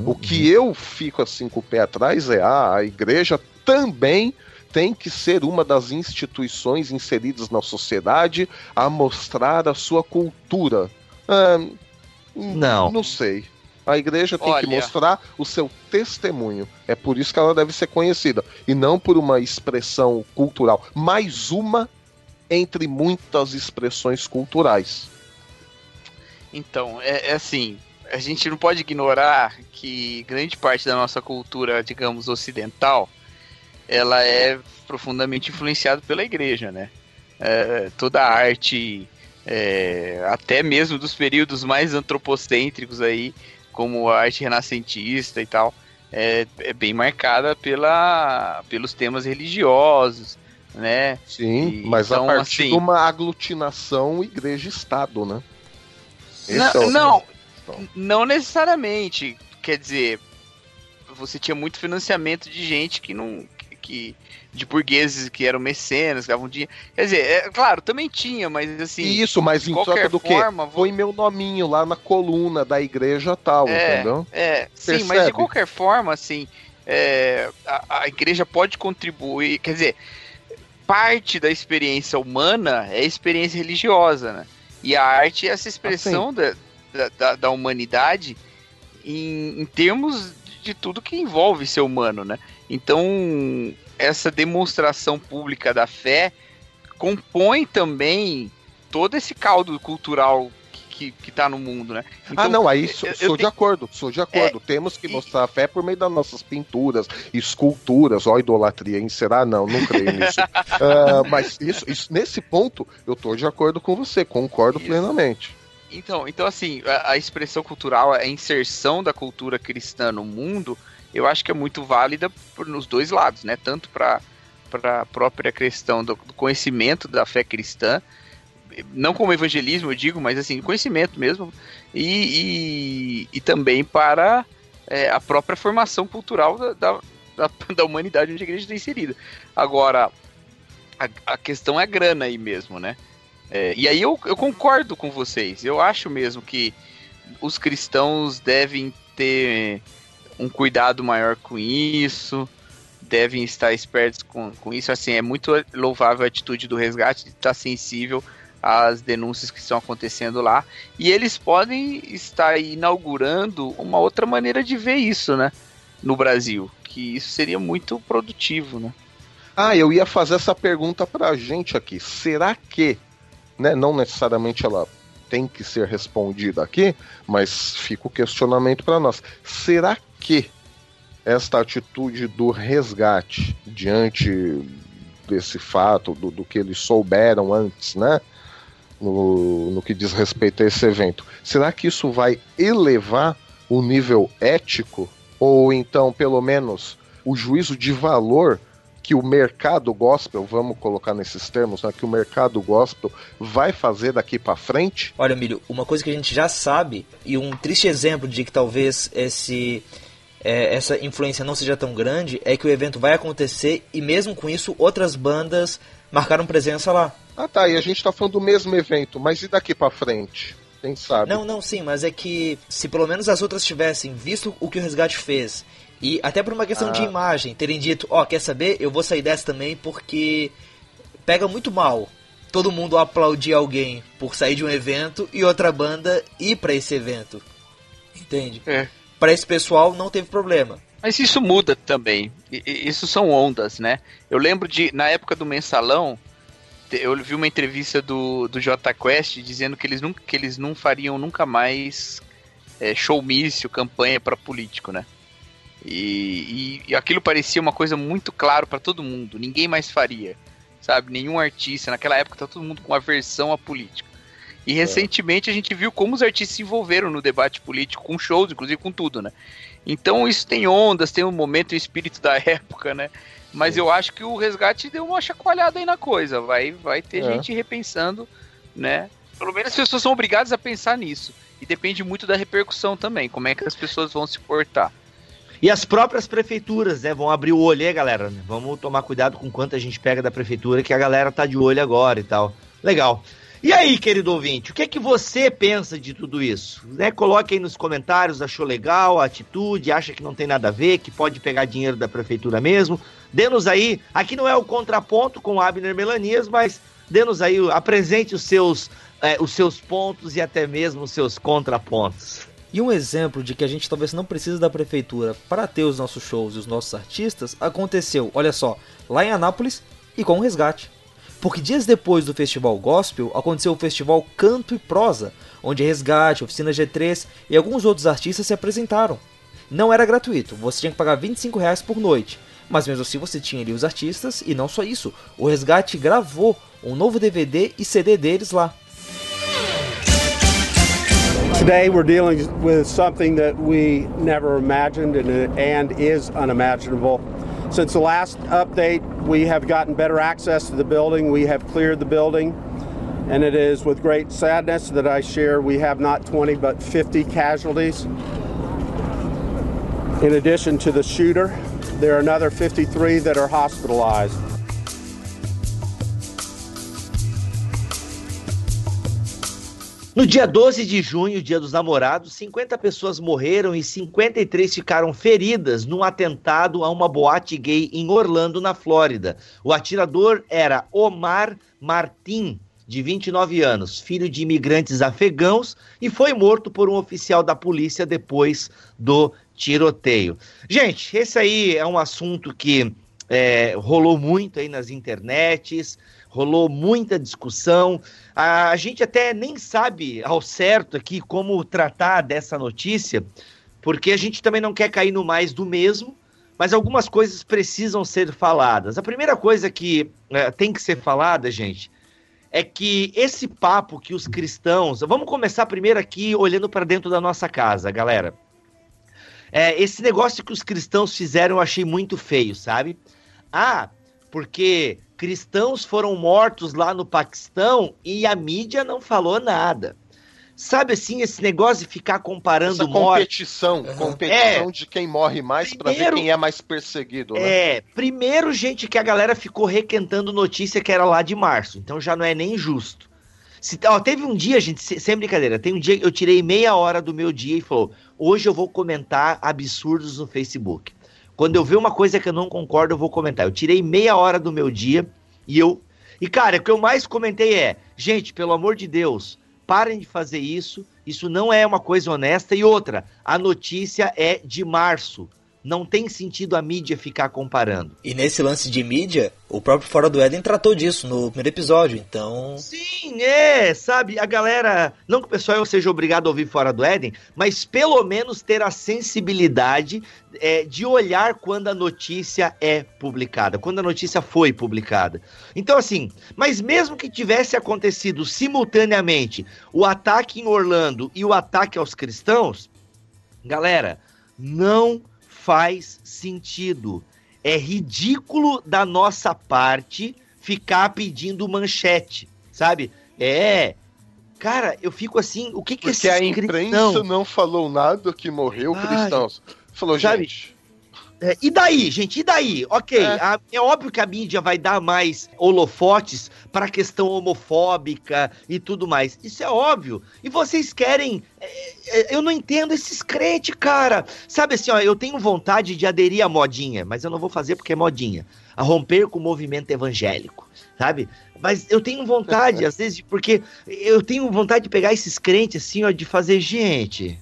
B: O que eu fico assim com o pé atrás é ah, a igreja também tem que ser uma das instituições inseridas na sociedade a mostrar a sua cultura. Ah,
A: Não.
B: Não sei. A igreja tem que
F: Olha.
B: mostrar o seu testemunho. É por isso que ela deve ser conhecida. E não por uma expressão cultural. Mais uma entre muitas expressões culturais.
F: Então, é, é assim, a gente não pode ignorar que grande parte da nossa cultura, digamos, ocidental, ela é profundamente influenciada pela igreja, né? É, toda a arte, é, até mesmo dos períodos mais antropocêntricos aí, como a arte renascentista e tal, é, é bem marcada pela, pelos temas religiosos, né?
B: Sim,
F: E,
B: mas
F: então,
B: a partir
F: assim-
B: de uma aglutinação igreja-estado, né? Esse
F: Não,
B: é o-
F: não, não necessariamente. Quer dizer, você tinha muito financiamento de gente que não. que- de burgueses que eram mecenas, que davam dinheiro. Quer dizer, é, claro, também tinha, mas assim.
B: Isso, mas em
F: qualquer
B: troca do quê?
F: forma, vo-
B: Foi meu nominho lá na coluna da igreja tal,
F: É,
B: entendeu?
F: É, sim, mas de
B: Percebe?
F: qualquer forma, assim, é, a, a igreja pode contribuir, quer dizer, parte da experiência humana é a experiência religiosa, né? E a arte é essa expressão da, da, da- da humanidade em, em termos de tudo que envolve ser humano, né? Então, essa demonstração pública da fé compõe também todo esse caldo cultural que, que tá no mundo, né?
B: ah, não, aí sou,
F: eu- eu
B: sou de
F: tenho-
B: acordo, sou de acordo.
F: É,
B: Temos que
F: e-
B: mostrar a fé por meio das nossas pinturas, esculturas, ó, idolatria, hein? Será? Não, não creio nisso. Ah, mas isso, isso- nesse ponto, eu tô de acordo com você, concordo
F: Isso.
B: plenamente.
F: Então, então assim, a, a expressão cultural, a inserção da cultura cristã no mundo, eu acho que é muito válida por, nos dois lados, né? Tanto para para a própria questão do, do conhecimento da fé cristã, não como evangelismo, eu digo, mas assim, conhecimento mesmo, e, e, e também para é, a própria formação cultural da, da, da, da humanidade onde a igreja está inserida. Agora, a, a questão é grana aí mesmo, né? É, e aí eu, eu concordo com vocês. Eu acho mesmo que os cristãos devem ter um cuidado maior com isso, devem estar espertos com, com isso. Assim, é muito louvável a atitude do resgate de estar sensível às denúncias que estão acontecendo lá. E eles podem estar inaugurando uma outra maneira de ver isso, né? No Brasil. Que isso seria muito produtivo, né?
B: Ah, eu ia fazer essa pergunta pra gente aqui. Será que, né, não necessariamente ela tem que ser respondida aqui, mas fica o questionamento para nós. Será que esta atitude do resgate diante desse fato, do, do que eles souberam antes, né? No, no que diz respeito a esse evento, será que isso vai elevar o nível ético? Ou então, pelo menos, o juízo de valor que o mercado gospel, vamos colocar nesses termos, né, que o mercado gospel vai fazer daqui para frente?
C: Olha, Milho, uma coisa que a gente já sabe, e um triste exemplo de que talvez esse é, essa influência não seja tão grande é que o evento vai acontecer e mesmo com isso outras bandas marcaram presença lá.
B: Ah tá, e a gente tá falando do mesmo evento, mas e daqui para frente? Quem sabe?
C: Não, não, sim, mas é que se pelo menos as outras tivessem visto o que o Resgate fez e até por uma questão ah. de imagem, terem dito, ó, oh, quer saber? Eu vou sair dessa também porque pega muito mal todo mundo aplaudir alguém por sair de um evento e outra banda ir para esse evento. Entende?
F: É.
C: Para esse pessoal não teve problema.
F: Mas isso muda também. Isso são ondas, né? Eu lembro de, na época do mensalão, eu vi uma entrevista do, do J Quest dizendo que eles, nunca, que eles não fariam nunca mais é, showmício, campanha para político, né? E, e, e, aquilo parecia uma coisa muito claro para todo mundo. Ninguém mais faria, sabe? Nenhum artista. Naquela época tá todo mundo com aversão à política. E recentemente a gente viu como os artistas se envolveram no debate político, com shows, inclusive com tudo, né? Então isso tem ondas, tem um momento e espírito da época, né? Mas Sim. eu acho que o resgate deu uma chacoalhada aí na coisa. Vai, vai ter é. gente repensando, né? Pelo menos as pessoas são obrigadas a pensar nisso. E depende muito da repercussão também, como é que as pessoas vão se portar.
A: E as próprias prefeituras, né, vão abrir o olho aí, galera. Vamos tomar cuidado com quanto a gente pega da prefeitura, que a galera tá de olho agora e tal. Legal. E aí, querido ouvinte, o que é que você pensa de tudo isso? Né, coloque aí nos comentários, achou legal a atitude, acha que não tem nada a ver, que pode pegar dinheiro da prefeitura mesmo. Dê-nos aí, aqui não é o contraponto com o Abner Melanias, mas dê-nos aí, apresente os seus, é, os seus pontos e até mesmo os seus contrapontos.
C: E um exemplo de que a gente talvez não precise da prefeitura para ter os nossos shows e os nossos artistas aconteceu, olha só, lá em Anápolis e com o Resgate. Porque dias depois do festival Gospel aconteceu o festival Canto e Prosa, onde Resgate, Oficina G3 e alguns outros artistas se apresentaram. Não era gratuito, você tinha que pagar 25 reais por noite, mas mesmo assim você tinha ali os artistas e não só isso, o Resgate gravou um novo DVD e CD deles lá.
I: Today we're dealing with something that we never imagined and, is unimaginable. Since the last update, we have gotten better access to the building. We have cleared the building. And it is with great sadness that I share we have not 20 but 50 casualties. In addition to the shooter, there are another 53 that are hospitalized.
A: No dia 12 de junho, dia dos namorados, 50 pessoas morreram e 53 ficaram feridas num atentado a uma boate gay em Orlando, na Flórida. O atirador era Omar Martin, de 29 anos, filho de imigrantes afegãos, e foi morto por um oficial da polícia depois do tiroteio. Gente, esse aí é um assunto que é, rolou muito aí nas internets rolou muita discussão. A gente até nem sabe ao certo aqui como tratar dessa notícia, porque a gente também não quer cair no mais do mesmo, mas algumas coisas precisam ser faladas. A primeira coisa que é, tem que ser falada, gente, é que esse papo que os cristãos. Vamos começar primeiro aqui olhando para dentro da nossa casa, galera. É, esse negócio que os cristãos fizeram eu achei muito feio, sabe? Ah, porque cristãos foram mortos lá no Paquistão e a mídia não falou nada. Sabe assim, esse negócio de ficar comparando Essa
B: competição, morte... competição é, de quem morre mais para ver quem é mais perseguido, né?
A: É, primeiro, gente, que a galera ficou requentando notícia que era lá de março, então já não é nem justo. Se, ó, teve um dia, gente, sem brincadeira, tem um dia que eu tirei meia hora do meu dia e falou: hoje eu vou comentar absurdos no Facebook. Quando eu ver uma coisa que eu não concordo, eu vou comentar. Eu tirei meia hora do meu dia e eu. E, cara, o que eu mais comentei é: gente, pelo amor de Deus, parem de fazer isso. Isso não é uma coisa honesta. E outra, a notícia é de março não tem sentido a mídia ficar comparando.
C: E nesse lance de mídia, o próprio Fora do Éden tratou disso no primeiro episódio, então.
A: Sim, é, sabe? A galera. Não que o pessoal seja obrigado a ouvir Fora do Éden, mas pelo menos ter a sensibilidade é, de olhar quando a notícia é publicada, quando a notícia foi publicada. Então, assim, mas mesmo que tivesse acontecido simultaneamente o ataque em Orlando e o ataque aos cristãos, galera, não faz sentido. É ridículo da nossa parte ficar pedindo manchete, sabe? É. Cara, eu fico assim, o que que
B: Porque a imprensa não falou nada que morreu Ai. cristãos. Falou,
A: Sabe?
B: gente.
A: É, e daí, gente? E daí? Ok,
B: É.
A: a- é óbvio que a mídia vai dar mais holofotes para a questão homofóbica e tudo mais. Isso é óbvio. E vocês querem. é, é, eu não entendo esses crentes, cara. Sabe assim, ó, eu tenho vontade de aderir à modinha, mas eu não vou fazer porque é modinha. A romper com o movimento evangélico, sabe? Mas eu tenho vontade, às vezes, porque eu tenho vontade de pegar esses crentes assim, ó, de fazer, gente.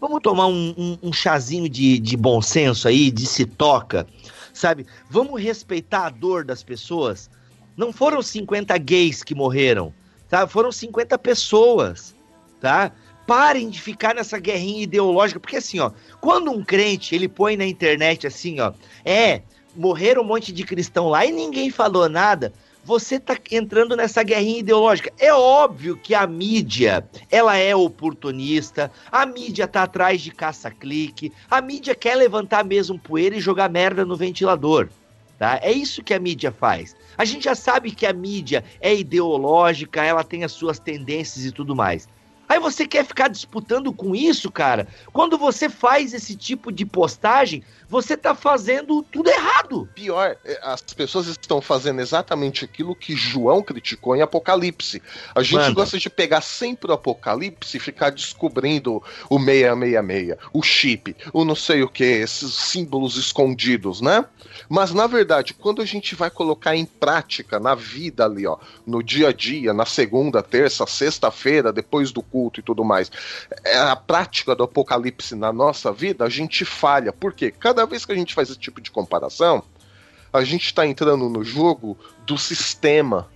A: Vamos tomar um, um- um chazinho de, de bom senso aí, de se toca, sabe? Vamos respeitar a dor das pessoas. Não foram 50 gays que morreram, tá? Foram 50 pessoas, tá? Parem de ficar nessa guerrinha ideológica, porque assim, ó, quando um crente ele põe na internet assim, ó, é, morreram um monte de cristão lá e ninguém falou nada, você tá entrando nessa guerrinha ideológica. É óbvio que a mídia, ela é oportunista, a mídia tá atrás de caça-clique, a mídia quer levantar mesmo poeira e jogar merda no ventilador. Tá? É isso que a mídia faz. A gente já sabe que a mídia é ideológica, ela tem as suas tendências e tudo mais. Aí você quer ficar disputando com isso, cara? Quando você faz esse tipo de postagem, você tá fazendo tudo errado.
B: Pior, é, as pessoas estão fazendo exatamente aquilo que João criticou em Apocalipse. A gente
A: Manda.
B: gosta de pegar sempre o Apocalipse e ficar descobrindo o 666, o chip, o não sei o que, esses símbolos escondidos, né? Mas na verdade, quando a gente vai colocar em prática na vida ali, ó, no dia a dia, na segunda, terça, sexta-feira, depois do culto e tudo mais, é a prática do Apocalipse na nossa vida, a gente falha. Por quê? Cada vez que a gente faz esse tipo de comparação, a gente está entrando no jogo do sistema.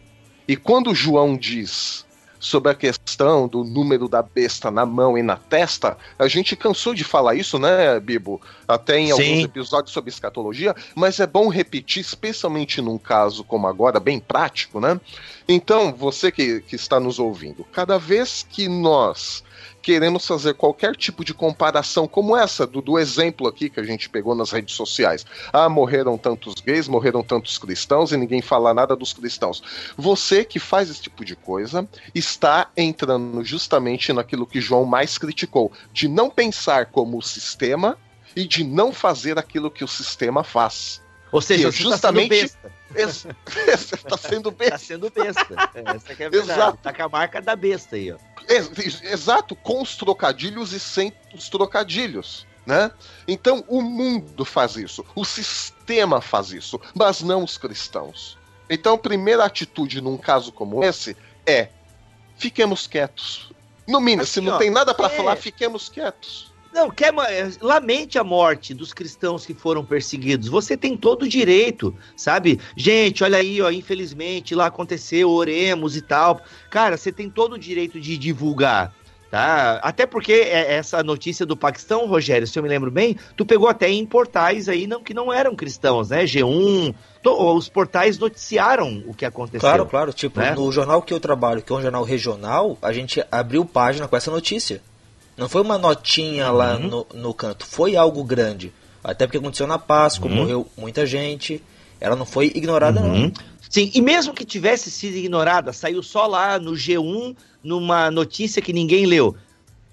B: E quando João diz sobre a questão do número da besta na mão e na testa, a gente cansou de falar isso, né, Bibo? Até em
A: Sim.
B: alguns episódios sobre escatologia, mas é bom repetir, especialmente num caso como agora, bem prático, né? Então, você que, que está nos ouvindo, cada vez que nós queremos fazer qualquer tipo de comparação como essa, do, do exemplo aqui que a gente pegou nas redes sociais. Ah, morreram tantos gays, morreram tantos cristãos e ninguém fala nada dos cristãos. Você que faz esse tipo de coisa está entrando justamente naquilo que João mais criticou, de não pensar como o sistema e de não fazer aquilo que o sistema faz.
A: Ou seja,
B: Que
A: você
B: justamente-
A: tá besta.
B: Ex- Você está sendo bem
A: Tá sendo besta. Essa é a verdade.
B: Exato.
A: Tá com a marca da besta aí, ó.
B: Ex- exato, com os trocadilhos e sem os trocadilhos. Né? Então o mundo faz isso, o sistema faz isso, mas não os cristãos. Então a primeira atitude num caso como esse é fiquemos quietos. No mínimo, se
A: Assim,
B: não
A: ó,
B: tem nada para
A: é.
B: falar, fiquemos quietos.
A: Não, quer, é, lamente a morte dos cristãos que foram perseguidos. Você tem todo o direito, sabe? Gente, olha aí, ó, infelizmente lá aconteceu, oremos e tal. Cara, você tem todo o direito de divulgar, tá? Até porque é- essa notícia do Paquistão, Rogério, se eu me lembro bem, tu pegou até em portais aí não, que não eram cristãos, né? G1, to- os portais noticiaram o que aconteceu.
C: Claro, claro. Tipo,
A: né?
C: no jornal que eu trabalho, que é um jornal regional, a gente abriu página com essa notícia. Não foi uma notinha lá
A: Uhum.
C: no, no canto, foi algo grande. Até porque aconteceu na Páscoa,
A: Uhum.
C: morreu muita gente. Ela não foi ignorada,
A: Uhum.
C: não.
A: Sim, e mesmo que tivesse sido ignorada, saiu só lá no G1, numa notícia que ninguém leu.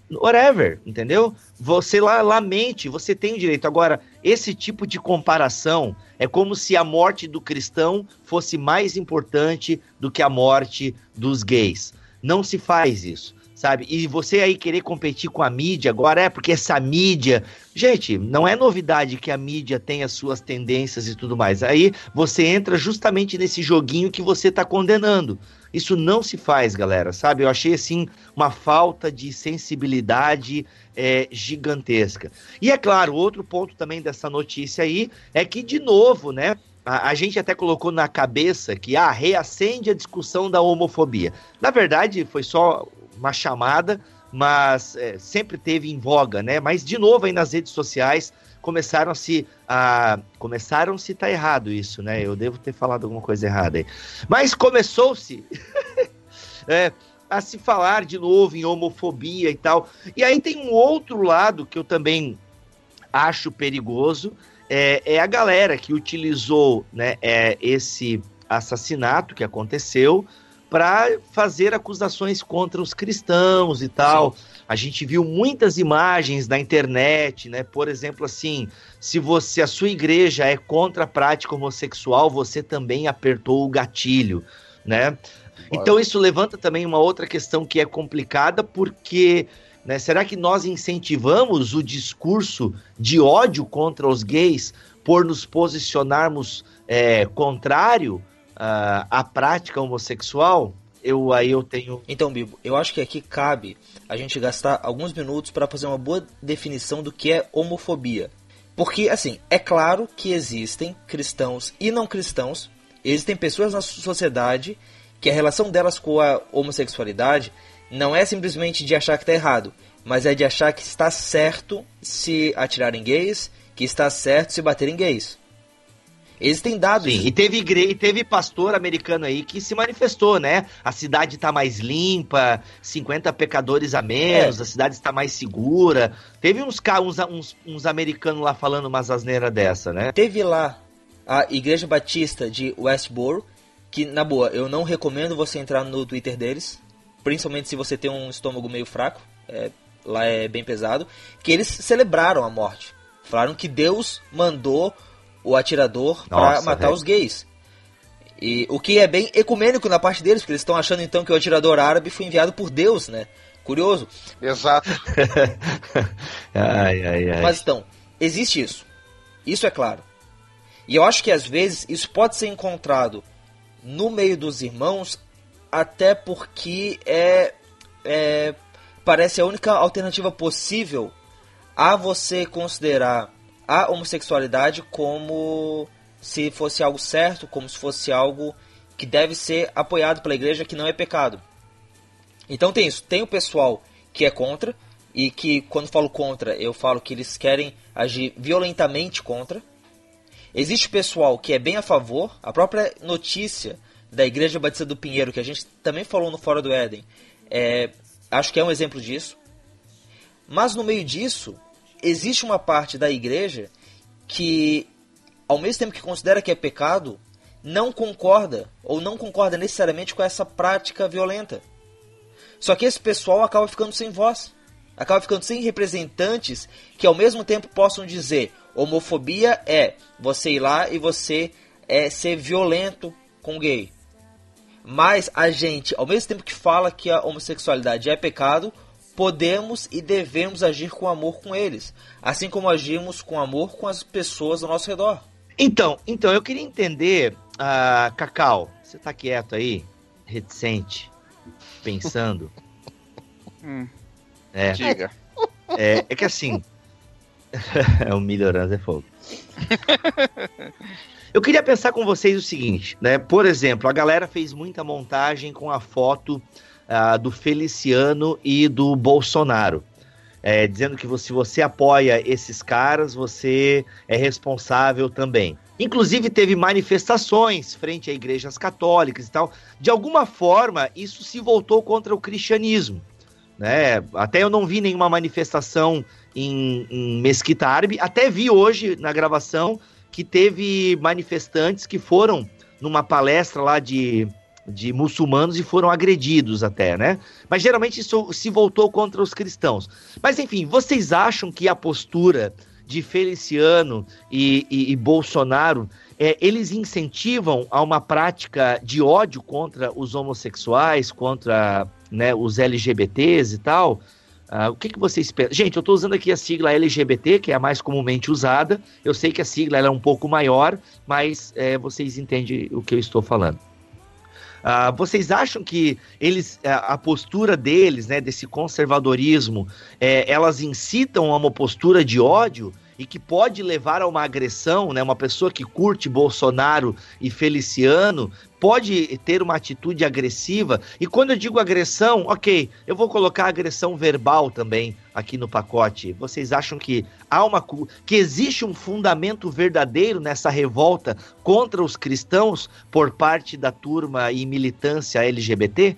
A: Whatever, entendeu? Você lá lamente, você tem o direito. Agora, esse tipo de comparação é como se a morte do cristão fosse mais importante do que a morte dos gays. Não se faz isso, sabe? E você aí querer competir com a mídia agora é porque essa mídia. Gente, não é novidade que a mídia tem as suas tendências e tudo mais. Aí você entra justamente nesse joguinho que você está condenando. Isso não se faz, galera, sabe? Eu achei assim uma falta de sensibilidade é, gigantesca. E é claro, outro ponto também dessa notícia aí é que, de novo, né? A, a gente até colocou na cabeça que ah, reacende a discussão da homofobia. Na verdade, foi só uma chamada, mas é, sempre teve em voga, né? Mas de novo aí nas redes sociais começaram se a começaram se tá errado isso, né? Eu devo ter falado alguma coisa errada aí. Mas começou-se é, a se falar de novo em homofobia e tal. E aí tem um outro lado que eu também acho perigoso, é, é a galera que utilizou né, é, esse assassinato que aconteceu para fazer acusações contra os cristãos e tal. Sim. A gente viu muitas imagens na internet, né? Por exemplo, assim, se você a sua igreja é contra a prática homossexual, você também apertou o gatilho, né? Então isso levanta também uma outra questão que é complicada, porque né, será que nós incentivamos o discurso de ódio contra os gays por nos posicionarmos é, contrário uh, à prática homossexual? Eu aí eu tenho.
C: Então, Bibo, eu acho que aqui cabe a gente gastar alguns minutos para fazer uma boa definição do que é homofobia. Porque, assim, é claro que existem cristãos e não cristãos, existem pessoas na sociedade que a relação delas com a homossexualidade não é simplesmente de achar que está errado, mas é de achar que está certo se atirarem gays, que está certo se baterem gays. Eles têm dados.
A: Sim, e teve, igre... teve pastor americano aí que se manifestou, né? A cidade está mais limpa, 50 pecadores a menos, é. a cidade está mais segura. Teve uns, uns, uns, uns americanos lá falando umas asneiras dessa, né?
C: Teve lá a Igreja Batista de Westboro, que, na boa, eu não recomendo você entrar no Twitter deles, principalmente se você tem um estômago meio fraco, é, lá é bem pesado, que eles celebraram a morte. Falaram que Deus mandou o atirador para matar é. os gays. E o que é bem ecumênico na parte deles, porque eles estão achando então que o atirador árabe foi enviado por Deus, né? Curioso.
B: Exato.
A: ai, ai, ai.
C: Mas então, existe isso. Isso é claro. E eu acho que às vezes isso pode ser encontrado no meio dos irmãos, até porque é, é parece a única alternativa possível a você considerar a homossexualidade como se fosse algo certo, como se fosse algo que deve ser apoiado pela igreja, que não é pecado. Então tem isso, tem o pessoal que é contra, e que quando falo contra, eu falo que eles querem agir violentamente contra. Existe pessoal que é bem a favor, a própria notícia da Igreja Batista do Pinheiro, que a gente também falou no Fora do Éden, é, acho que é um exemplo disso. Mas no meio disso, existe uma parte da igreja que, ao mesmo tempo que considera que é pecado, não concorda ou não concorda necessariamente com essa prática violenta. Só que esse pessoal acaba ficando sem voz, acaba ficando sem representantes que ao mesmo tempo possam dizer homofobia é você ir lá e você é ser violento com gay. Mas a gente, ao mesmo tempo que fala que a homossexualidade é pecado, podemos e devemos agir com amor com eles, assim como agimos com amor com as pessoas ao nosso redor.
A: Então, então eu queria entender, uh, Cacau, você tá quieto aí, reticente, pensando.
F: hum,
A: é,
F: diga.
A: É, é que assim, é um melhorando é fogo. Eu queria pensar com vocês o seguinte, né? Por exemplo, a galera fez muita montagem com a foto uh, do Feliciano e do Bolsonaro. É, dizendo que se você apoia esses caras, você é responsável também. Inclusive, teve manifestações frente a igrejas católicas e tal. De alguma forma, isso se voltou contra o cristianismo. Né? Até eu não vi nenhuma manifestação em, em Mesquita Árabe. Até vi hoje na gravação que teve manifestantes que foram numa palestra lá de de muçulmanos e foram agredidos até, né? Mas geralmente isso se voltou contra os cristãos. Mas enfim, vocês acham que a postura de Feliciano e, e, e Bolsonaro é, eles incentivam a uma prática de ódio contra os homossexuais, contra né, os LGBTs e tal? Uh, o que, que vocês pensam? Gente, eu estou usando aqui a sigla LGBT, que é a mais comumente usada. Eu sei que a sigla é um pouco maior, mas é, vocês entendem o que eu estou falando. Uh, vocês acham que eles, a postura deles, né, desse conservadorismo, é, elas incitam a uma postura de ódio? e que pode levar a uma agressão, né? Uma pessoa que curte Bolsonaro e Feliciano pode ter uma atitude agressiva. E quando eu digo agressão, ok, eu vou colocar agressão verbal também aqui no pacote. Vocês acham que há uma que existe um fundamento verdadeiro nessa revolta contra os cristãos por parte da turma e militância LGBT?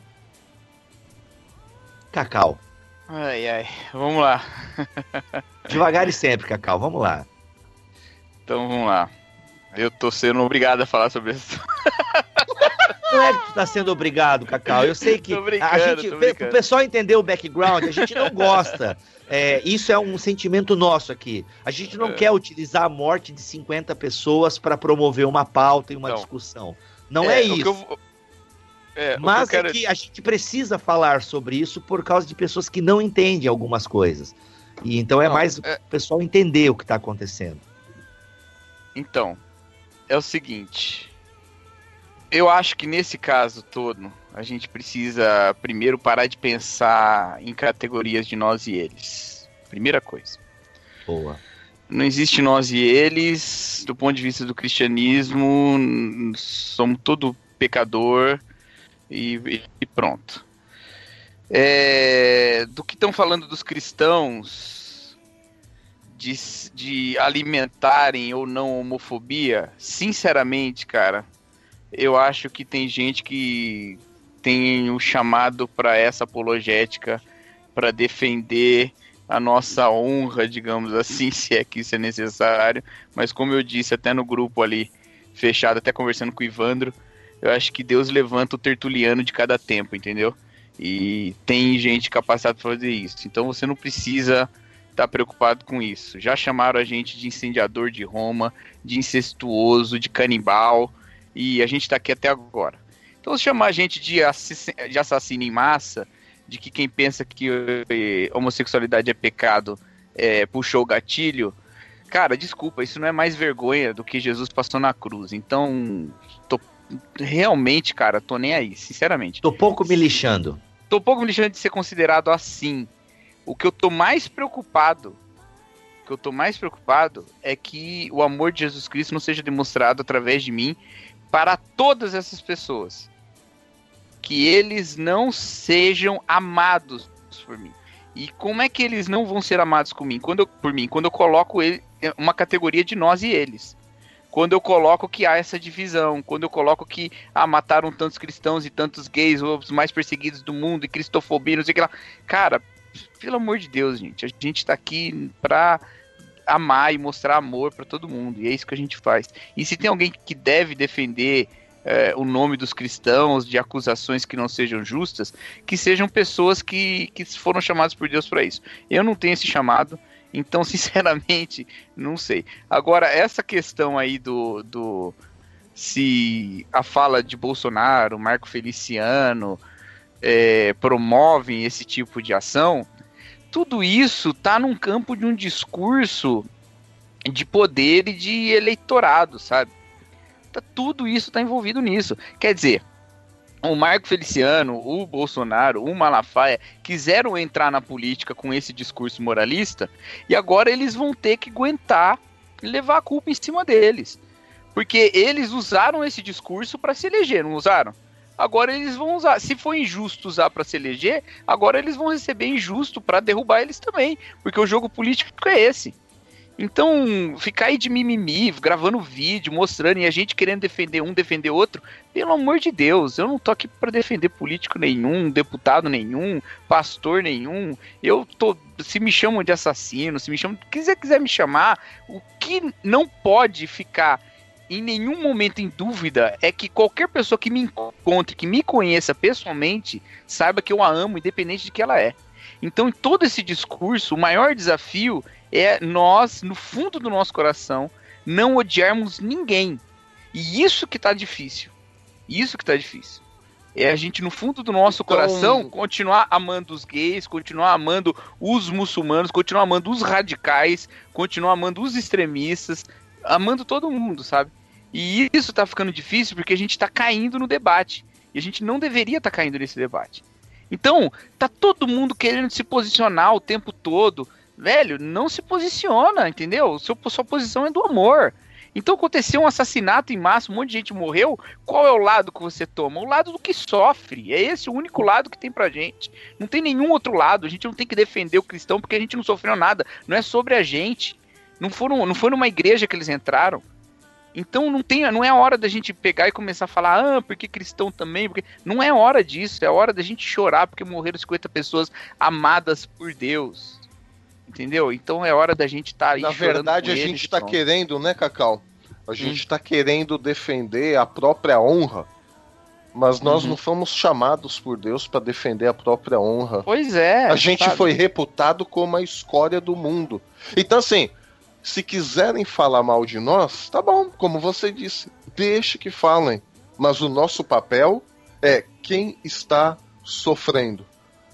A: Cacau.
F: Ai, ai, vamos lá.
A: Devagar e sempre, Cacau, vamos lá.
F: Então vamos lá. Eu tô sendo obrigado a falar sobre isso.
A: Não é que tu tá sendo obrigado, Cacau. Eu sei que a gente, o pessoal entender o background, a gente não gosta. É, isso é um sentimento nosso aqui. A gente não é. quer utilizar a morte de 50 pessoas para promover uma pauta e uma não. discussão. Não é, é isso. Eu, é, Mas quero... é que a gente precisa falar sobre isso por causa de pessoas que não entendem algumas coisas. E então é não, mais é... o pessoal entender o que está acontecendo.
F: Então, é o seguinte. Eu acho que nesse caso todo, a gente precisa primeiro parar de pensar em categorias de nós e eles. Primeira coisa.
A: Boa.
F: Não existe nós e eles, do ponto de vista do cristianismo, somos todo pecador e, e pronto. É, do que estão falando dos cristãos de, de alimentarem ou não homofobia, sinceramente, cara, eu acho que tem gente que tem o chamado para essa apologética para defender a nossa honra, digamos assim, se é que isso é necessário. Mas como eu disse até no grupo ali fechado, até conversando com o Ivandro, eu acho que Deus levanta o tertuliano de cada tempo, entendeu? E tem gente capacitada para fazer isso. Então você não precisa estar tá preocupado com isso. Já chamaram a gente de incendiador de Roma, de incestuoso, de canibal, e a gente está aqui até agora. Então, se chamar a gente de, de assassino em massa, de que quem pensa que eh, homossexualidade é pecado é, puxou o gatilho, cara, desculpa, isso não é mais vergonha do que Jesus passou na cruz. Então, tô realmente, cara, tô nem aí, sinceramente.
A: Tô pouco me lixando.
F: Tô pouco me lixando de ser considerado assim. O que eu tô mais preocupado, o que eu tô mais preocupado é que o amor de Jesus Cristo não seja demonstrado através de mim para todas essas pessoas. Que eles não sejam amados por mim. E como é que eles não vão ser amados por mim? Quando eu, por mim, quando eu coloco ele, uma categoria de nós e eles. Quando eu coloco que há essa divisão, quando eu coloco que ah, mataram tantos cristãos e tantos gays, os mais perseguidos do mundo, e cristofobia, não sei o que lá. Cara, pelo amor de Deus, gente, a gente tá aqui pra amar e mostrar amor para todo mundo. E é isso que a gente faz. E se tem alguém que deve defender é, o nome dos cristãos de acusações que não sejam justas, que sejam pessoas que, que foram chamadas por Deus para isso. Eu não tenho esse chamado, então, sinceramente, não sei. Agora, essa questão aí do, do se a fala de Bolsonaro, Marco Feliciano, é, promovem esse tipo de ação, tudo isso tá num campo de um discurso de poder e de eleitorado, sabe? Tá, tudo isso tá envolvido nisso. Quer dizer, o Marco Feliciano, o Bolsonaro, o Malafaia quiseram entrar na política com esse discurso moralista e agora eles vão ter que aguentar levar a culpa em cima deles. Porque eles usaram esse discurso para se eleger, não usaram? Agora eles vão usar. Se for injusto usar para se eleger, agora eles vão receber injusto para derrubar eles também, porque o jogo político é esse. Então, ficar aí de mimimi, gravando vídeo, mostrando e a gente querendo defender um, defender outro, pelo amor de Deus, eu não tô aqui para defender político nenhum, deputado nenhum, pastor nenhum. Eu tô, se me chamam de assassino, se me chamam, quiser quiser me chamar, o que não pode ficar em nenhum momento em dúvida é que qualquer pessoa que me encontre, que me conheça pessoalmente, saiba que eu a amo, independente de que ela é. Então, em todo esse discurso, o maior desafio é nós, no fundo do nosso coração, não odiarmos ninguém. E isso que tá difícil. Isso que tá difícil. É a gente, no fundo do nosso então... coração, continuar amando os gays, continuar amando os muçulmanos, continuar amando os radicais, continuar amando os extremistas, amando todo mundo, sabe? E isso tá ficando difícil porque a gente tá caindo no debate. E a gente não deveria estar tá caindo nesse debate. Então, tá todo mundo querendo se posicionar o tempo todo. Velho, não se posiciona, entendeu? Seu, sua posição é do amor. Então aconteceu um assassinato em massa, um monte de gente morreu. Qual é o lado que você toma? O lado do que sofre. É esse o único lado que tem pra gente. Não tem nenhum outro lado. A gente não tem que defender o cristão porque a gente não sofreu nada. Não é sobre a gente. Não, foram, não foi numa igreja que eles entraram. Então não tem, não é hora da gente pegar e começar a falar, ah, porque cristão também, porque não é hora disso, é hora da gente chorar porque morreram 50 pessoas amadas por Deus. Entendeu? Então é hora da gente estar tá aí
B: Na verdade, a gente está querendo, né, Cacau? A gente está hum. querendo defender a própria honra Mas nós uhum. não fomos chamados por Deus para defender a própria honra.
F: Pois é.
B: A gente sabe? foi reputado como a escória do mundo. Então, assim, se quiserem falar mal de nós, tá bom, como você disse, deixe que falem. Mas o nosso papel é quem está sofrendo.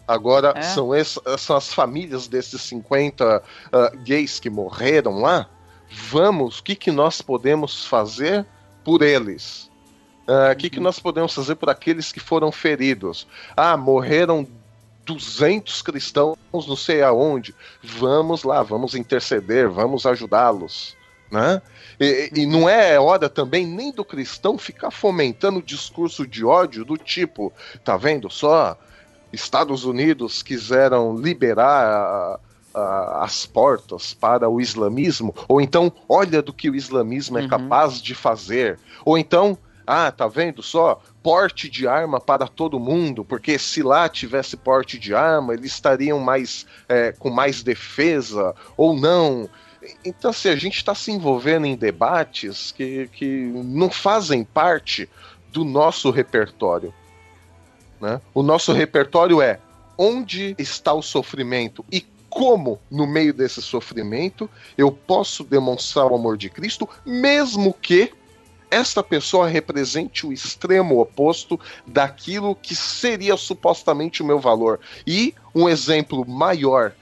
B: Agora, é. são, essas, são as famílias desses 50 uh, ah, gays que morreram lá. Vamos, o que, que nós podemos fazer por eles? O uh, uhum. que, que nós podemos fazer por aqueles que foram feridos? Ah, morreram 200 cristãos, não sei aonde. Vamos lá, vamos interceder, vamos ajudá-los. Né? E, e, não é hora também nem do cristão ficar fomentando discurso de ódio do tipo, tá vendo só? Estados Unidos quiseram liberar as portas para o islamismo, ou então, olha do que o islamismo é uhum. capaz de fazer, ou então, ah, tá vendo só? Porte de arma para todo mundo, porque se lá tivesse porte de arma, eles estariam mais é, com mais defesa, ou não. Então, assim, a gente está se envolvendo em debates que, que não fazem parte do nosso repertório. Né? O nosso repertório é onde está o sofrimento e como, no meio desse sofrimento, eu posso demonstrar o amor de Cristo, mesmo que esta pessoa represente o extremo oposto daquilo que seria supostamente o meu valor. E um exemplo maior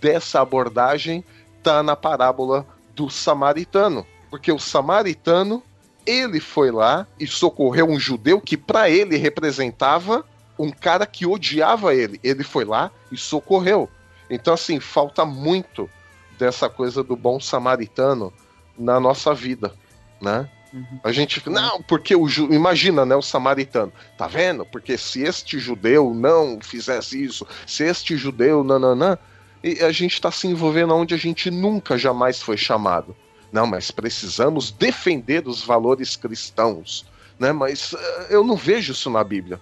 B: dessa abordagem está na parábola do samaritano, porque o samaritano ele foi lá e socorreu um judeu que para ele representava um cara que odiava ele. Ele foi lá e socorreu. Então assim, falta muito dessa coisa do bom samaritano na nossa vida, né? Uhum. A gente não, porque o imagina, né, o samaritano, tá vendo? Porque se este judeu não fizesse isso, se este judeu nananã, e a gente está se envolvendo onde a gente nunca jamais foi chamado. Não, mas precisamos defender os valores cristãos, né? Mas uh, eu não vejo isso na Bíblia.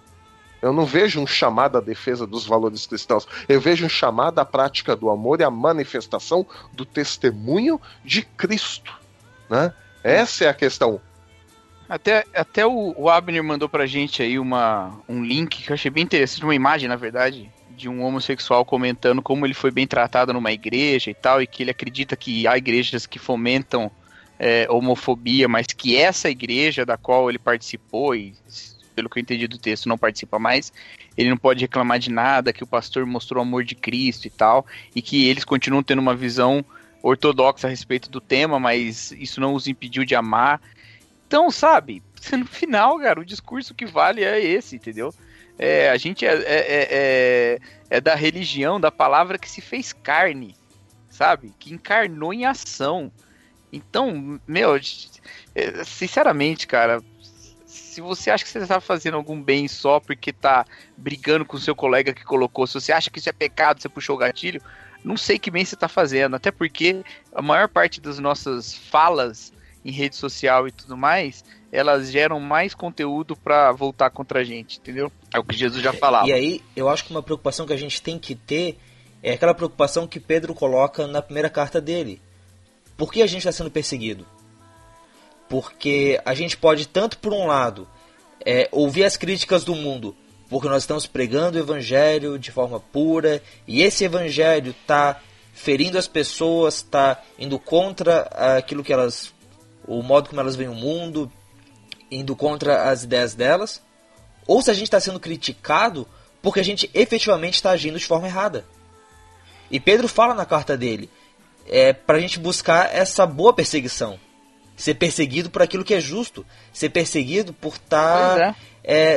B: Eu não vejo um chamado à defesa dos valores cristãos. Eu vejo um chamado à prática do amor e à manifestação do testemunho de Cristo, né? Essa é a questão.
F: Até, até o, o Abner mandou pra gente aí uma, um link que eu achei bem interessante, uma imagem, na verdade, de um homossexual comentando como ele foi bem tratado numa igreja e tal, e que ele acredita que há igrejas que fomentam é, homofobia, mas que essa igreja da qual ele participou, e pelo que eu entendi do texto, não participa mais, ele não pode reclamar de nada, que o pastor mostrou o amor de Cristo e tal, e que eles continuam tendo uma visão ortodoxa a respeito do tema, mas isso não os impediu de amar. Então, sabe, no final, cara, o discurso que vale é esse, entendeu? É, a gente é, é, é, é, é da religião, da palavra que se fez carne, sabe? Que encarnou em ação. Então, meu, é, sinceramente, cara, se você acha que você está fazendo algum bem só porque tá brigando com seu colega que colocou, se você acha que isso é pecado, você puxou o gatilho, não sei que bem você está fazendo, até porque a maior parte das nossas falas em rede social e tudo mais, elas geram mais conteúdo para voltar contra a gente, entendeu? É o que Jesus já falava.
C: E aí, eu acho que uma preocupação que a gente tem que ter é aquela preocupação que Pedro coloca na primeira carta dele. Por que a gente está sendo perseguido? Porque a gente pode, tanto por um lado, é, ouvir as críticas do mundo porque nós estamos pregando o evangelho de forma pura e esse evangelho está ferindo as pessoas, está indo contra aquilo que elas, o modo como elas veem o mundo, indo contra as ideias delas, ou se a gente está sendo criticado porque a gente efetivamente está agindo de forma errada. E Pedro fala na carta dele é para a gente buscar essa boa perseguição, ser perseguido por aquilo que é justo, ser perseguido por estar tá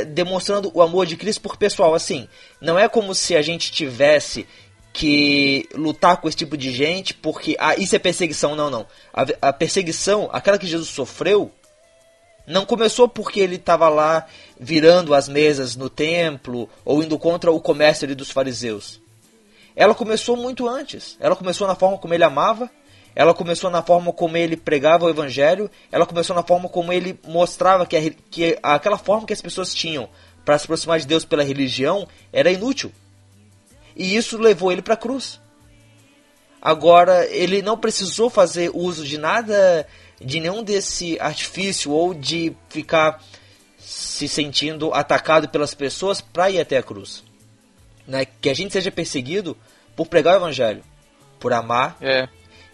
C: demonstrando o amor de Cristo por pessoal. Assim, não é como se a gente tivesse que lutar com esse tipo de gente porque ah, isso é perseguição. Não, não. A, a perseguição, aquela que Jesus sofreu, não começou porque ele estava lá virando as mesas no templo ou indo contra o comércio dos fariseus. Ela começou muito antes. Ela começou na forma como ele amava, ela começou na forma como ele pregava o evangelho, ela começou na forma como ele mostrava que, a, que aquela forma que as pessoas tinham para se aproximar de Deus pela religião era inútil. E isso levou ele para a cruz. Agora, ele não precisou fazer uso de nada, de nenhum desse artifício ou de ficar se sentindo atacado pelas pessoas para ir até a cruz. Né? Que a gente seja perseguido por pregar o evangelho, por amar
F: É.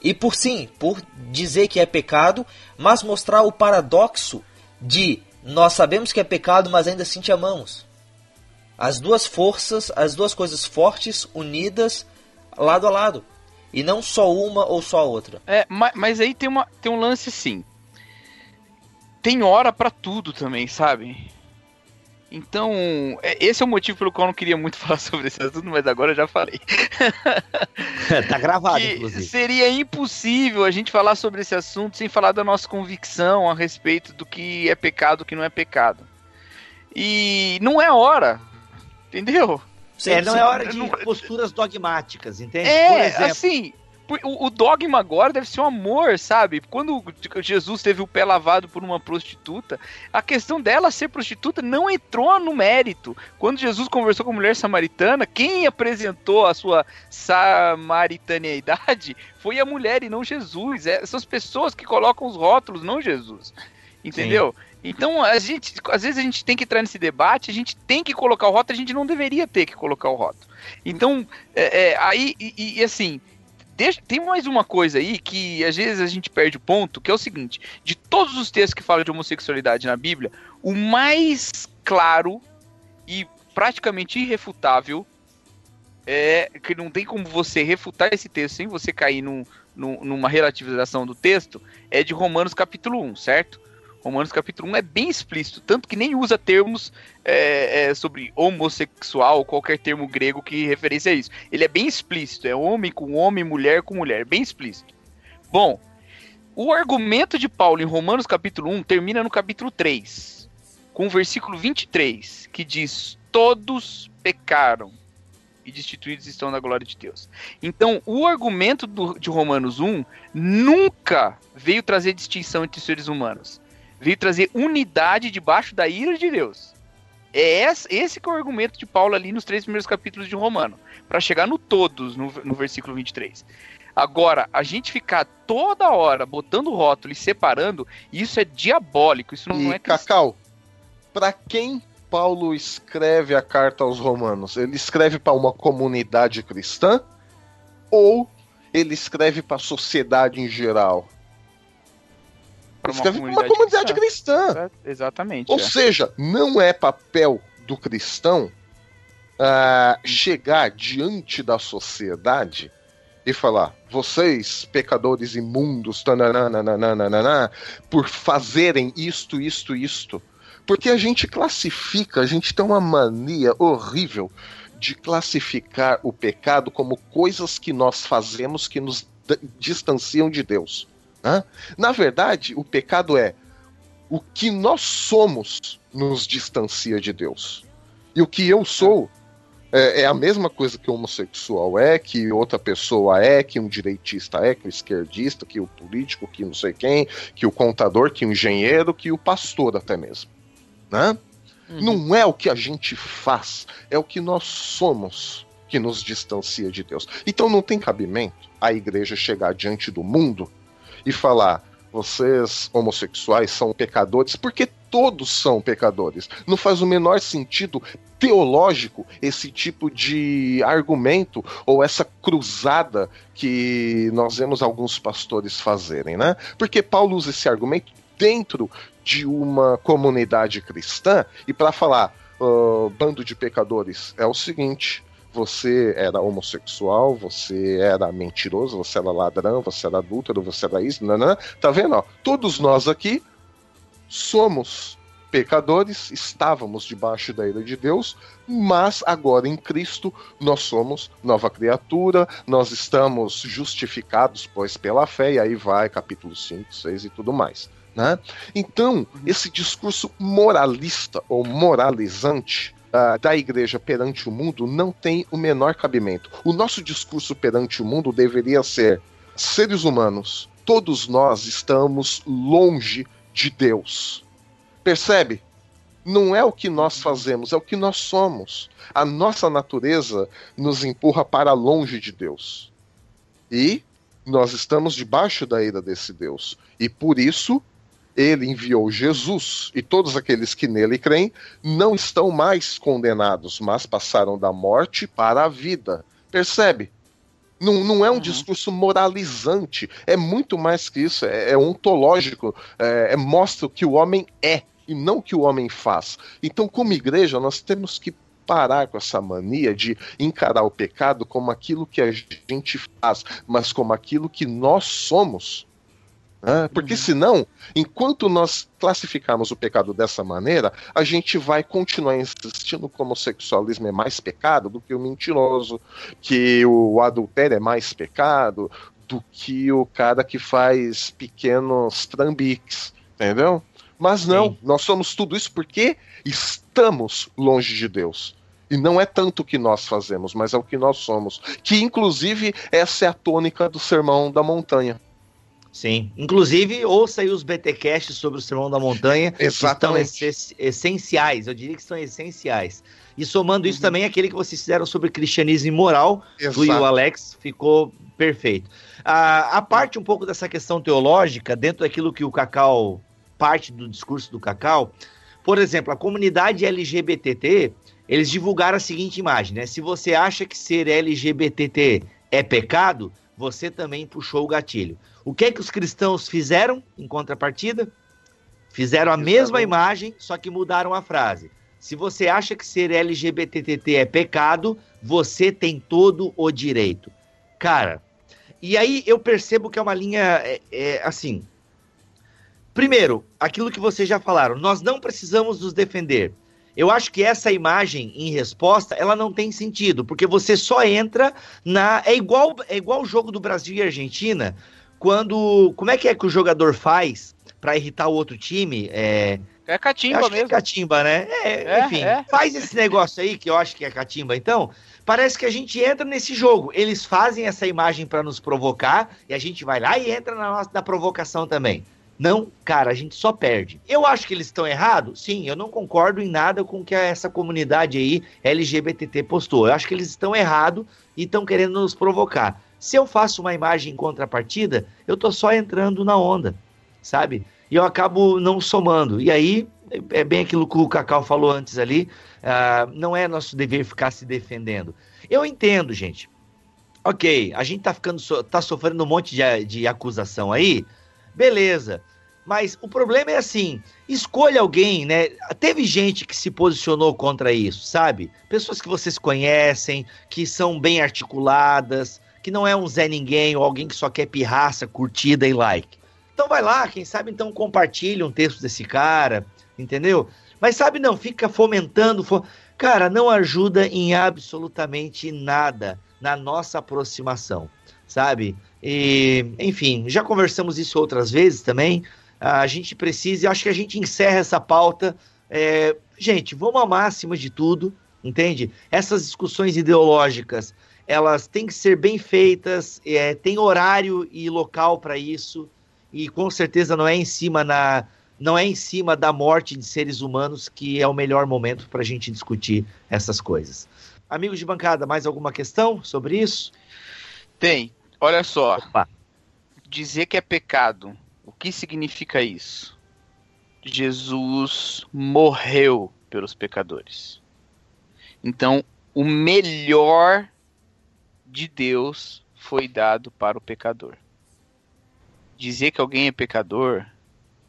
C: e por sim, por dizer que é pecado, mas mostrar o paradoxo de nós sabemos que é pecado, mas ainda assim te amamos. As duas forças, as duas coisas fortes unidas lado a lado. E não só uma ou só a outra.
F: É, ma- mas, aí tem, uma, tem um lance assim. Tem hora pra tudo também, sabe? Então, é- esse é o motivo pelo qual eu não queria muito falar sobre esse assunto, mas agora eu já falei.
A: tá gravado,
F: que
A: inclusive.
F: seria impossível a gente falar sobre esse assunto sem falar da nossa convicção a respeito do que é pecado e o que não é pecado. E não é hora, entendeu?
A: É, não é hora de
F: Não-
A: posturas dogmáticas, entende?
F: É,
A: Por exemplo,
F: assim, o, o dogma agora deve ser um amor, sabe? Quando Jesus teve o pé lavado por uma prostituta, a questão dela ser prostituta não entrou no mérito. Quando Jesus conversou com a mulher samaritana, quem apresentou a sua samaritaneidade foi a mulher e não Jesus. É, são as pessoas que colocam os rótulos, não Jesus. Entendeu? Então, a gente, às vezes a gente tem que entrar nesse debate, a gente tem que colocar o rótulo, a gente não deveria ter que colocar o rótulo. Então, é, é, aí, e, e, assim, deixa- tem mais uma coisa aí que às vezes a gente perde o ponto, que é o seguinte: de todos os textos que falam de homossexualidade na Bíblia, o mais claro e praticamente irrefutável é que não tem como você refutar esse texto sem você cair num, num- numa relativização do texto, é de Romanos capítulo 1, certo? Romanos capítulo 1 é bem explícito, tanto que nem usa termos é, é, sobre homossexual, qualquer termo grego que referencia a isso. Ele é bem explícito, é homem com homem, mulher com mulher, bem explícito. Bom, o argumento de Paulo em Romanos capítulo 1 termina no capítulo 3, com o versículo 23, que diz: Todos pecaram e destituídos estão da glória de Deus. Então, o argumento do- de Romanos 1 nunca veio trazer distinção entre seres humanos. Veio trazer unidade debaixo da ira de Deus. É esse, que é o argumento de Paulo ali nos três primeiros capítulos de Romano, para chegar no todos, no, no versículo 23. Agora, a gente ficar toda hora botando rótulo e separando, isso é diabólico, isso não,
B: E
F: não é cristão.
B: Cacau, pra quem Paulo escreve a carta aos Romanos? Ele escreve para uma comunidade cristã ou ele escreve para a sociedade em geral?
F: Pra
B: Ele
F: uma
B: para uma comunidade cristã.
F: Exatamente.
B: Ou
F: é.
B: seja, não é papel do cristão ah, chegar diante da sociedade e falar: vocês, pecadores imundos, tananana, por fazerem isto, isto, isto. Porque a gente classifica, a gente tem uma mania horrível de classificar o pecado como coisas que nós fazemos que nos distanciam de Deus. Né? Na verdade, o pecado é o que nós somos nos distancia de Deus. E o que eu sou é, é a mesma coisa que o homossexual é, que outra pessoa é, que um direitista é, que o esquerdista, que o político, que não sei quem, que o contador, que o engenheiro, que o pastor até mesmo. Né? Não é o que a gente faz, é o que nós somos que nos distancia de Deus. Então não tem cabimento a igreja chegar diante do mundo e falar: vocês homossexuais são pecadores, porque todos são pecadores. Não faz o menor sentido teológico esse tipo de argumento ou essa cruzada que nós vemos alguns pastores fazerem, né? Porque Paulo usa esse argumento dentro de uma comunidade cristã e para falar, "Ah, bando de pecadores, é o seguinte. Você era homossexual, você era mentiroso, você era ladrão, você era adúltero, você era isso, nanã. tá vendo? Ó, todos nós aqui somos pecadores, estávamos debaixo da ira de Deus, mas agora em Cristo nós somos nova criatura, nós estamos justificados, pois pela fé, e aí vai capítulo 5, 6 e tudo mais. Né? Então, esse discurso moralista ou moralizante ah, da igreja perante o mundo não tem o menor cabimento. O nosso discurso perante o mundo deveria ser: seres humanos, todos nós estamos longe de Deus. Percebe? Não é o que nós fazemos, é o que nós somos. A nossa natureza nos empurra para longe de Deus. E nós estamos debaixo da ira desse Deus. E por isso ele enviou Jesus e todos aqueles que nele creem não estão mais condenados, mas passaram da morte para a vida. Percebe? Não, não é um uhum. discurso moralizante, é muito mais que isso, é, é ontológico, é, é, mostra o que o homem é e não o que o homem faz. Então, como igreja, nós temos que parar com essa mania de encarar o pecado como aquilo que a gente faz, mas como aquilo que nós somos. Né? Porque uhum. senão, enquanto nós classificarmos o pecado dessa maneira, a gente vai continuar insistindo que o homossexualismo é mais pecado do que o mentiroso, que o adultério é mais pecado do que o cara que faz pequenos trambiques, entendeu? Mas não, Sim. nós somos tudo isso porque estamos longe de Deus. E não é tanto o que nós fazemos, mas é o que nós somos. Que, inclusive, essa é a tônica do Sermão da Montanha.
A: Sim. Inclusive, ouça aí os BTcasts sobre o Sermão da Montanha.
B: Exatamente.
A: Que estão essenciais, eu diria que são essenciais. E somando isso uhum. também, aquele que vocês fizeram sobre cristianismo e moral, Exato. do e o Alex, ficou perfeito. A, a parte um pouco dessa questão teológica, dentro daquilo que o Cacau, parte do discurso do Cacau, por exemplo, a comunidade LGBTT, eles divulgaram a seguinte imagem, né? Se você acha que ser LGBTT é pecado, você também puxou o gatilho. O que é que os cristãos fizeram em contrapartida? Fizeram a mesma imagem, só que mudaram a frase. Se você acha que ser LGBTT é pecado, você tem todo o direito. Cara, e aí eu percebo que é uma linha é, é, assim. Primeiro, aquilo que vocês já falaram, nós não precisamos nos defender. Eu acho que essa imagem em resposta, ela não tem sentido, porque você só entra na é igual é igual o jogo do Brasil e Argentina, quando como é que é que o jogador faz para irritar o outro time? É
F: é catimba
A: é
F: mesmo.
A: É catimba, né? É, é, enfim, é. faz esse negócio aí que eu acho que é catimba. Então, parece que a gente entra nesse jogo. Eles fazem essa imagem para nos provocar e a gente vai lá e entra na nossa na provocação também. Não, cara, a gente só perde. Eu acho que eles estão errados? Sim, eu não concordo em nada com o que essa comunidade aí LGBT postou. Eu acho que eles estão errados e estão querendo nos provocar. Se eu faço uma imagem em contrapartida, eu tô só entrando na onda, sabe? E eu acabo não somando. E aí, é bem aquilo que o Cacau falou antes ali, uh, não é nosso dever ficar se defendendo. Eu entendo, gente. Ok, a gente tá ficando, tá sofrendo um monte de, de acusação aí, beleza. Mas o problema é assim, escolha alguém, né? Teve gente que se posicionou contra isso, sabe? Pessoas que vocês conhecem, que são bem articuladas, que não é um Zé Ninguém ou alguém que só quer pirraça, curtida e like. Então vai lá, quem sabe então compartilha um texto desse cara, entendeu? Mas sabe, não, fica fomentando. Fo... Cara, não ajuda em absolutamente nada na nossa aproximação, sabe? E, enfim, já conversamos isso outras vezes também. A gente precisa, e acho que a gente encerra essa pauta. É, gente, vamos amar acima de tudo, entende? Essas discussões ideológicas, elas têm que ser bem feitas, é, tem horário e local para isso, e com certeza não é em cima na, não é em cima da morte de seres humanos que é o melhor momento para a gente discutir essas coisas. Amigos de bancada, mais alguma questão sobre isso?
F: Tem. Olha só. Opa. Dizer que é pecado, o que significa isso? Jesus morreu pelos pecadores. Então, o melhor de Deus foi dado para o pecador. Dizer que alguém é pecador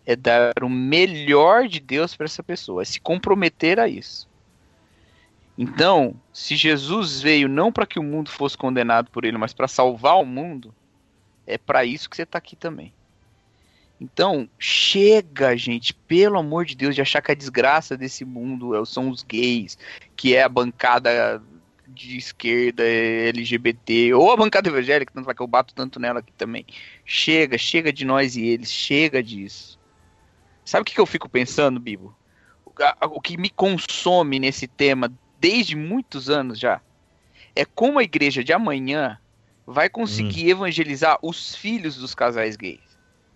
F: é dar o melhor de Deus para essa pessoa, é se comprometer a isso. Então, se Jesus veio não para que o mundo fosse condenado por ele, mas para salvar o mundo, é para isso que você está aqui também. Então, chega, gente, pelo amor de Deus, de achar que a desgraça desse mundo é são os gays, que é a bancada de esquerda LGBT, ou a bancada evangélica, tanto que eu bato tanto nela aqui também. Chega, chega de nós e eles, chega disso. Sabe o que, que eu fico pensando, Bibo? O que me consome nesse tema desde muitos anos já, é como a igreja de amanhã vai conseguir hum. evangelizar os filhos dos casais gays.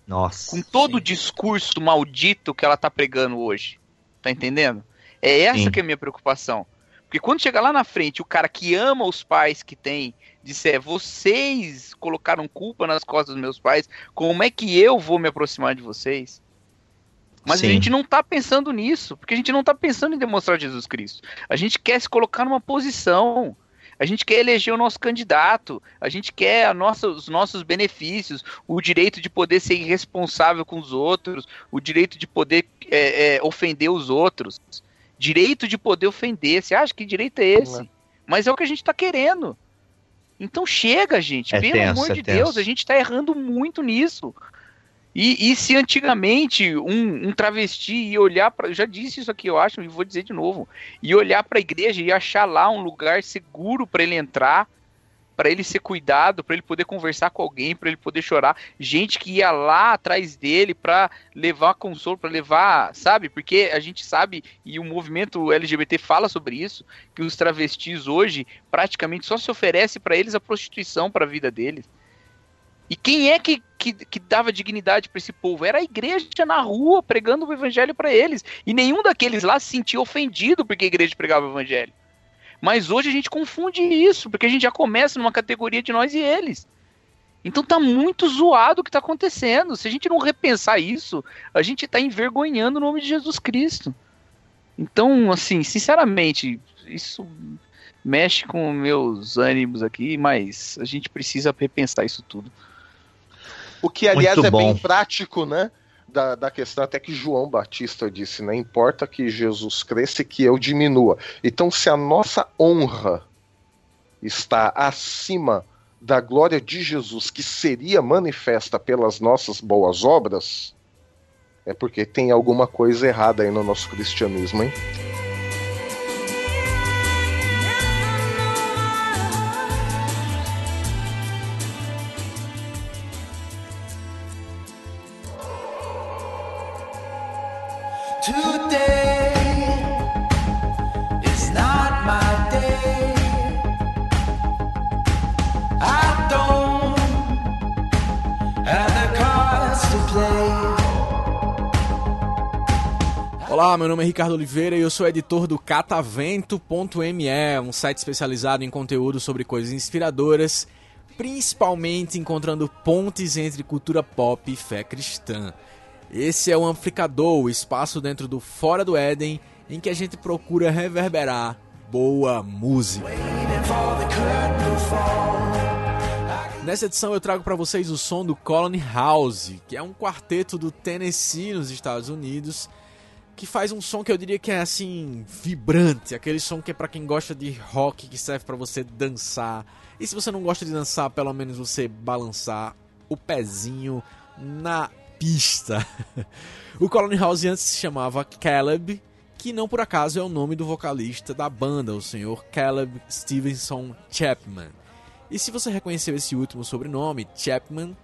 A: Nossa.
F: Com todo sim. o discurso maldito que ela tá pregando hoje. Tá entendendo? É essa sim. que é a minha preocupação. Porque quando chega lá na frente o cara que ama os pais que tem, disser vocês colocaram culpa nas costas dos meus pais, como é que eu vou me aproximar de vocês? Mas Sim. a gente não tá pensando nisso, porque a gente não tá pensando em demonstrar Jesus Cristo. A gente quer se colocar numa posição. A gente quer eleger o nosso candidato, a gente quer nossa, os nossos benefícios, o direito de poder ser irresponsável com os outros, o direito de poder é, é, ofender os outros. Direito de poder ofender. Você acha que direito é esse? Mas é o que a gente está querendo. Então chega, gente. É Pelo tenso, amor é de tenso. Deus, a gente está errando muito nisso. E, e se antigamente um, um, travesti ia olhar para. Já disse isso aqui, eu acho, e vou dizer de novo. E olhar para a igreja e achar lá um lugar seguro para ele entrar, para ele ser cuidado, para ele poder conversar com alguém, para ele poder chorar. Gente que ia lá atrás dele para levar consolo, para levar, sabe? Porque a gente sabe, e o movimento LGBT fala sobre isso, que os travestis hoje praticamente só se oferece para eles a prostituição para a vida deles. E quem é que, que, que dava dignidade para esse povo? Era a igreja na rua pregando o evangelho para eles. E nenhum daqueles lá se sentia ofendido porque a igreja pregava o evangelho. Mas hoje a gente confunde isso, porque a gente já começa numa categoria de nós e eles. Então tá muito zoado o que está acontecendo. Se a gente não repensar isso, a gente está envergonhando o nome de Jesus Cristo. Então, assim, sinceramente, isso mexe com meus ânimos aqui, mas a gente precisa repensar isso tudo.
B: O que, aliás, Muito é bom. bem prático, né? Da, da questão até que João Batista disse, né? Importa que Jesus cresça e que eu diminua. Então, se a nossa honra está acima da glória de Jesus, que seria manifesta pelas nossas boas obras, é porque tem alguma coisa errada aí no nosso cristianismo, hein?
J: Olá, meu nome é Ricardo Oliveira e eu sou editor do catavento.me, um site especializado em conteúdo sobre coisas inspiradoras, principalmente encontrando pontes entre cultura pop e fé cristã. Esse é o Amplificador, o espaço dentro do Fora do Éden em que a gente procura reverberar boa música. Nessa edição eu trago para vocês o som do Colony House, que é um quarteto do Tennessee nos Estados Unidos que faz um som que eu diria que é assim vibrante, aquele som que é para quem gosta de rock, que serve para você dançar. E se você não gosta de dançar, pelo menos você balançar o pezinho na pista. o Colony House antes se chamava Caleb, que não por acaso é o nome do vocalista da banda, o senhor Caleb Stevenson Chapman. E se você reconheceu esse último sobrenome, Chapman,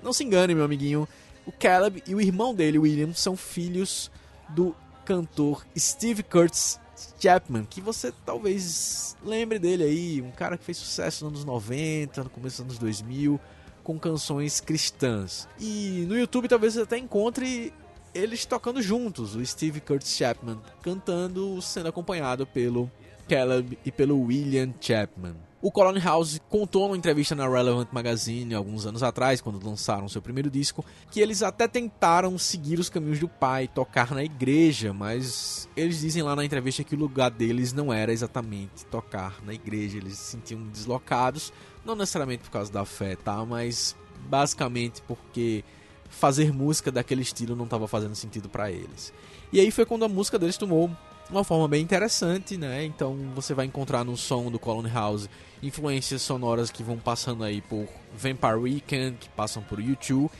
J: não se engane, meu amiguinho. O Caleb e o irmão dele, William, são filhos do cantor Steve Curtis Chapman, que você talvez lembre dele aí, um cara que fez sucesso nos anos 90, no começo dos anos 2000, com canções cristãs. E no YouTube talvez você até encontre eles tocando juntos, o Steve Curtis Chapman cantando, sendo acompanhado pelo Caleb e pelo William Chapman. O Colony House contou numa entrevista na Relevant Magazine alguns anos atrás, quando lançaram seu primeiro disco, que eles até tentaram seguir os caminhos do pai, tocar na igreja, mas eles dizem lá na entrevista que o lugar deles não era exatamente tocar na igreja, eles se sentiam deslocados, não necessariamente por causa da fé, tá? Mas basicamente porque fazer música daquele estilo não estava fazendo sentido para eles. E aí foi quando a música deles tomou uma forma bem interessante, né? Então você vai encontrar no som do Colony House influências sonoras que vão passando aí por Vampire Weekend, que passam por YouTube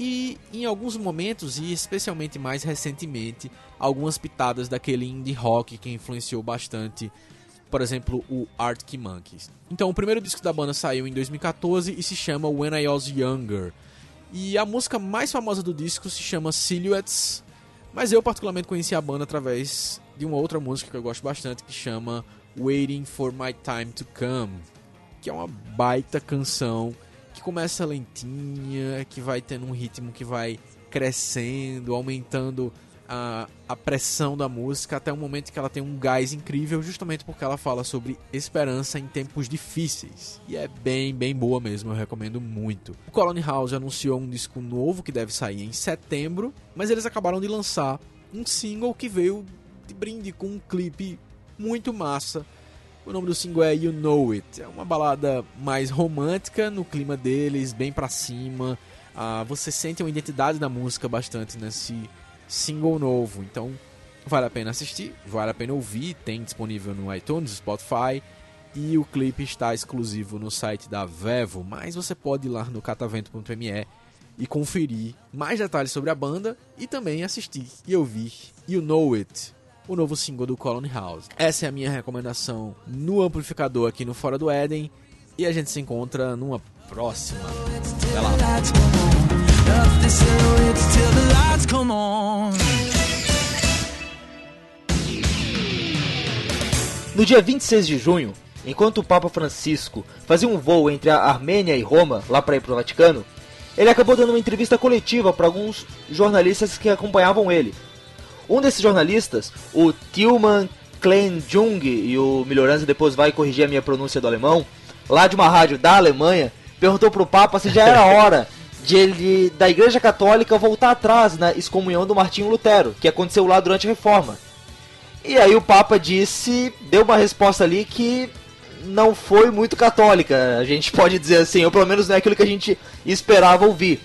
J: e em alguns momentos e especialmente mais recentemente algumas pitadas daquele indie rock que influenciou bastante, por exemplo, o Arctic Monkeys. Então o primeiro disco da banda saiu em 2014 e se chama When I Was Younger. E a música mais famosa do disco se chama Silhouettes, mas eu particularmente conheci a banda através de uma outra música que eu gosto bastante que chama Waiting for My Time to Come, que é uma baita canção que começa lentinha, que vai tendo um ritmo que vai crescendo, aumentando a, a pressão da música até o momento que ela tem um gás incrível, justamente porque ela fala sobre esperança em tempos difíceis. E é bem, bem boa mesmo, eu recomendo muito. O Colony House anunciou um disco novo que deve sair em setembro, mas eles acabaram de lançar um single que veio de brinde com um clipe muito massa. O nome do single é You Know It. É uma balada mais romântica no clima deles, bem pra cima. Ah, você sente uma identidade da música bastante nesse single novo. Então vale a pena assistir, vale a pena ouvir. Tem disponível no iTunes, Spotify. E o clipe está exclusivo no site da Vevo, mas você pode ir lá no catavento.me e conferir mais detalhes sobre a banda e também assistir e ouvir You Know It, o novo single do Colony House. Essa é a minha recomendação no amplificador aqui no Fora do Éden e a gente se encontra numa próxima. Até lá.
C: No dia 26 de junho, enquanto o Papa Francisco fazia um voo entre a Armênia e Roma, lá para ir para o Vaticano, ele acabou dando uma entrevista coletiva para alguns jornalistas que acompanhavam ele. Um desses jornalistas, o Tilman Kleinjung, e o Melhorança depois vai corrigir a minha pronúncia do alemão, lá de uma rádio da Alemanha, perguntou para o Papa se já era hora de ele, da Igreja Católica voltar atrás na excomunhão do Martinho Lutero, que aconteceu lá durante a Reforma. E aí o Papa disse, deu uma resposta ali que não foi muito católica, a gente pode dizer assim, ou pelo menos não é aquilo que a gente esperava ouvir.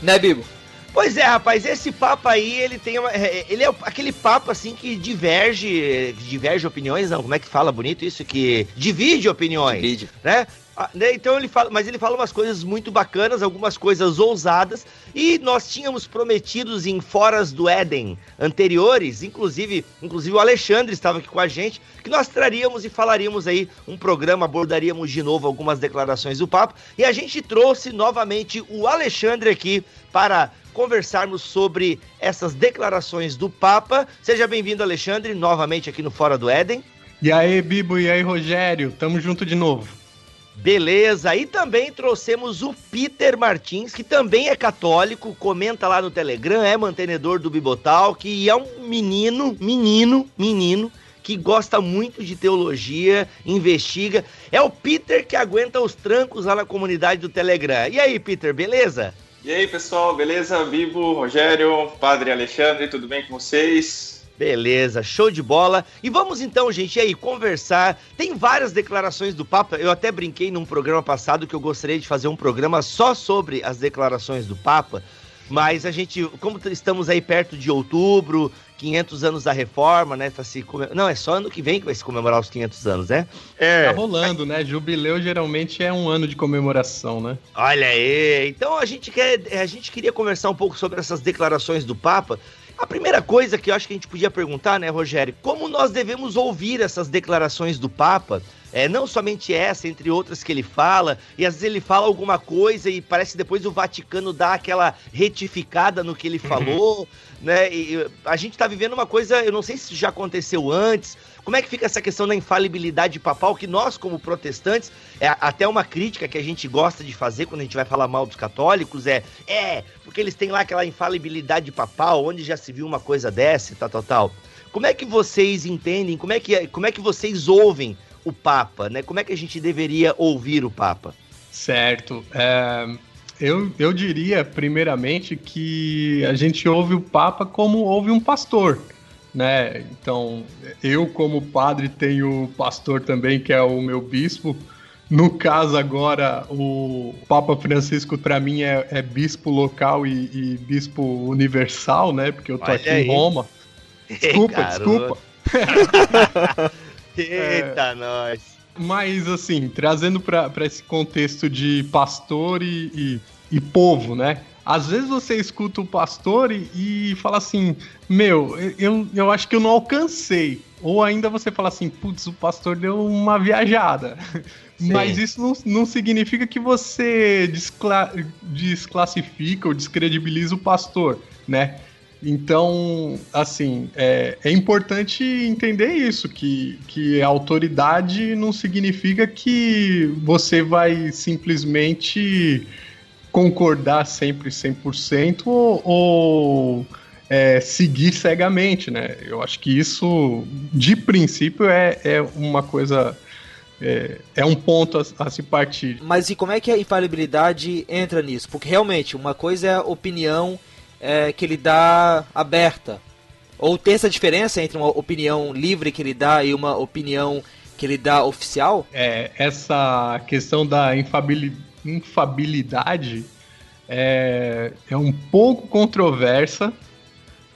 C: Né, Bibo?
A: Pois é, rapaz, esse Papa aí, ele tem uma, é, ele é aquele Papa assim que diverge, diverge opiniões, não, como é que fala bonito isso que divide opiniões, divide. né? Ah, né, então ele fala, mas ele fala umas coisas muito bacanas, algumas coisas ousadas, e nós tínhamos prometidos em Foras do Éden anteriores, inclusive, inclusive o Alexandre estava aqui com a gente, que nós traríamos e falaríamos aí um programa, abordaríamos de novo algumas declarações do Papa, e a gente trouxe novamente o Alexandre aqui para conversarmos sobre essas declarações do Papa. Seja bem-vindo, Alexandre, novamente aqui no Fora do Éden.
K: E aí, Bibo, e aí, Rogério, tamo junto de novo.
A: Beleza, e também trouxemos o Peter Martins, que também é católico, comenta lá no Telegram, é mantenedor do Bibotalk e é um menino, menino, menino, que gosta muito de teologia, investiga. É o Peter que aguenta os trancos lá na comunidade do Telegram. E aí, Peter, beleza?
L: E aí, pessoal, beleza? Bibo, Rogério, Padre Alexandre, tudo bem com vocês?
A: Beleza, show de bola. E vamos então, gente, aí conversar. Tem várias declarações do Papa. Eu até brinquei num programa passado que eu gostaria de fazer um programa só sobre as declarações do Papa. Mas a gente, como estamos aí perto de outubro, 500 anos da reforma, né? Tá se come... Não, é só ano que vem que vai se comemorar os 500 anos, né?
K: É. Tá rolando, né? Jubileu geralmente é um ano de comemoração, né?
A: Olha aí. Então a gente quer, a gente queria conversar um pouco sobre essas declarações do Papa. A primeira coisa que eu acho que a gente podia perguntar, né, Rogério, como nós devemos ouvir essas declarações do Papa? É, não somente essa, entre outras que ele fala, e às vezes ele fala alguma coisa e parece que depois o Vaticano dá aquela retificada no que ele falou, né? E a gente tá vivendo uma coisa, eu não sei se já aconteceu antes, como é que fica essa questão da infalibilidade papal, que nós, como protestantes, é até uma crítica que a gente gosta de fazer quando a gente vai falar mal dos católicos, é, é, porque eles têm lá aquela infalibilidade papal, onde já se viu uma coisa dessa tal, tal, tal. Como é que vocês entendem, como é que, como é que vocês ouvem o Papa, né? Como é que a gente deveria ouvir o Papa?
K: Certo. É, eu, eu diria, primeiramente, que a gente ouve o Papa como ouve um pastor né? Então, eu como padre tenho o pastor também, que é o meu bispo. No caso agora, o Papa Francisco para mim é, é, bispo local e, e, bispo universal, né? Porque eu tô Olha aqui aí. em Roma. Desculpa, Ei, desculpa.
A: Eita, é, nós.
K: Mas assim, trazendo para esse contexto de pastor e, e, e povo, né? Às vezes você escuta o pastor e, e, fala assim: Meu, eu, eu acho que eu não alcancei. Ou ainda você fala assim: Putz, o pastor deu uma viajada. Sim. Mas isso não, não significa que você descla desclassifica ou descredibiliza o pastor, né? Então, assim, é, é importante entender isso, que, que a autoridade não significa que você vai simplesmente concordar sempre 100% ou, ou é, seguir cegamente, né? Eu acho que isso, de princípio, é, é uma coisa. É, é um ponto a, a, se partir.
C: Mas e como é que a infalibilidade entra nisso? Porque realmente, uma coisa é a opinião é, que ele dá aberta. Ou tem essa diferença entre uma opinião livre que ele dá e uma opinião que ele dá oficial?
K: É, essa questão da infabilidade é, é um pouco controversa,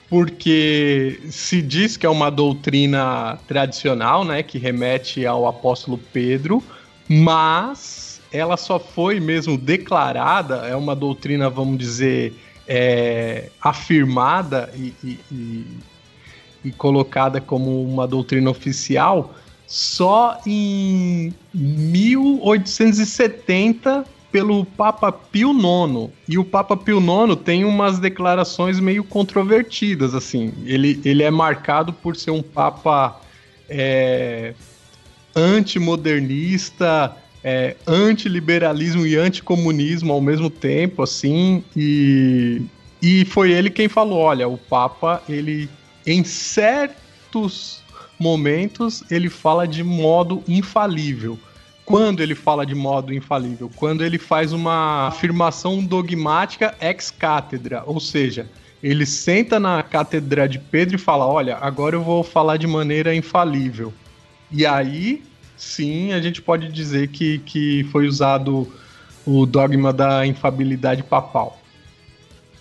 K: porque se diz que é uma doutrina tradicional, né, que remete ao apóstolo Pedro, mas ela só foi mesmo declarada, é uma doutrina, vamos dizer, é, afirmada e, e, e, e colocada como uma doutrina oficial só em 1870 pelo Papa Pio IX. E o Papa Pio IX tem umas declarações meio controvertidas, assim. Ele, ele é marcado por ser um Papa é, antimodernista, é, antiliberalismo e anticomunismo ao mesmo tempo, assim. E, e foi ele quem falou, olha, o Papa, ele em certos momentos ele fala de modo infalível. Quando ele fala de modo infalível? Quando ele faz uma afirmação dogmática ex cátedra, ou seja, ele senta na cátedra de Pedro e fala: Olha, agora eu vou falar de maneira infalível. E aí, sim, a gente pode dizer que, que foi usado o dogma da infabilidade papal.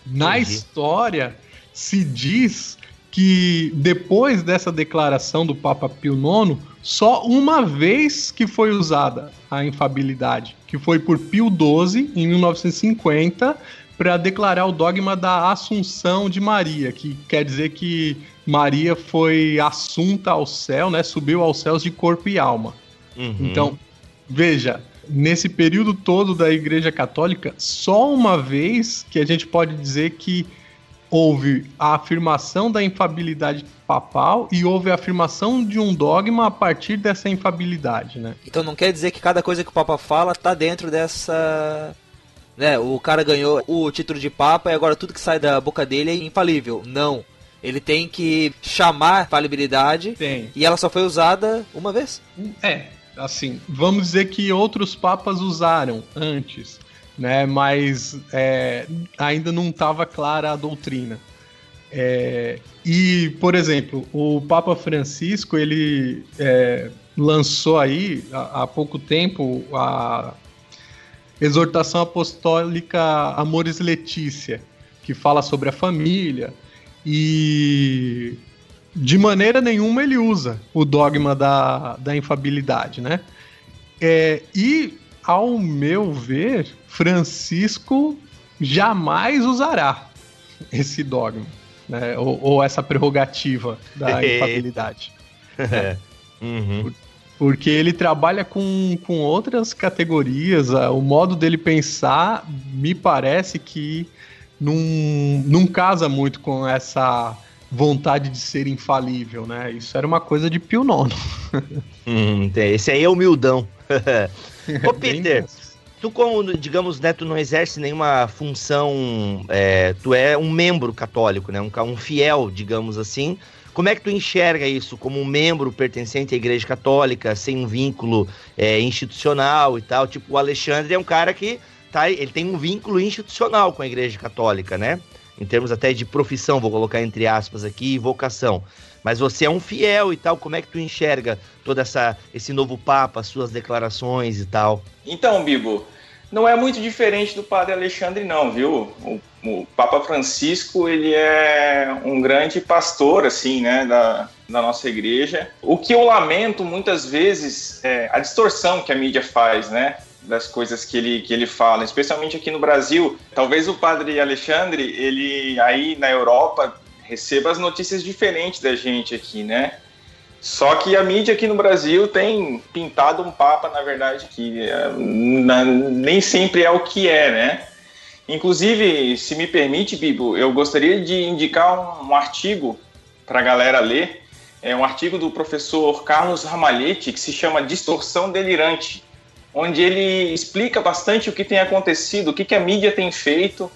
K: Na Entendi. história, se diz que depois dessa declaração do Papa Pio IX, só uma vez que foi usada a infabilidade, que foi por Pio XII, em 1950, para declarar o dogma da Assunção de Maria, que quer dizer que Maria foi assunta ao céu, né? Subiu aos céus de corpo e alma. Uhum. Então, veja, nesse período todo da Igreja Católica, só uma vez que a gente pode dizer que houve a afirmação da infabilidade papal e houve a afirmação de um dogma a partir dessa infabilidade, né?
C: Então não quer dizer que cada coisa que o Papa fala tá dentro dessa né, o cara ganhou o título de papa e agora tudo que sai da boca dele é infalível. Não. Ele tem que chamar falibilidade
K: tem.
C: e ela só foi usada uma vez.
K: É, assim, vamos dizer que outros papas usaram antes né? Mas é, ainda não estava clara a doutrina. É, e, por exemplo, o Papa Francisco ele é, lançou aí há, há, pouco tempo a exortação apostólica Amores Letícia, que fala sobre a família e de maneira nenhuma ele usa o dogma da, da infabilidade, né? É, e ao meu ver, Francisco jamais usará esse dogma, né? ou, ou essa prerrogativa da infabilidade. é. Uhum. Porque ele trabalha com, com outras categorias, o modo dele pensar me parece que não, não casa muito com essa vontade de ser infalível, né? Isso era uma coisa de Pio Nono.
A: hum, esse aí é humildão. Ô, Peter, tu como, digamos, né, tu não exerce nenhuma função, é, tu é um membro católico, né, um, um fiel, digamos assim, como é que tu enxerga isso como um membro pertencente à Igreja Católica, sem um vínculo é, institucional e tal? Tipo, o Alexandre é um cara que tá, ele tem um vínculo institucional com a Igreja Católica, né? Em termos até de profissão, vou colocar entre aspas aqui, vocação mas você é um fiel e tal. Como é que tu enxerga todo essa, esse novo Papa, suas declarações e tal?
L: Então, Bibo, não é muito diferente do Padre Alexandre, não, viu? O, o Papa Francisco, ele é um grande pastor, assim, né, da, da nossa igreja. O que eu lamento muitas vezes é a distorção que a mídia faz, né? das coisas que ele, que ele fala, especialmente aqui no Brasil. Talvez o padre Alexandre, ele aí na Europa receba as notícias diferentes da gente aqui, né? Só que a mídia aqui no Brasil tem pintado um papa, na verdade, que é, na, nem sempre é o que é, né? Inclusive, se me permite, Bibo, eu gostaria de indicar um, um artigo para a galera ler. É um artigo do professor Carlos Ramalhete que se chama Distorção Delirante, onde ele explica bastante o que tem acontecido, o que, que a mídia tem feito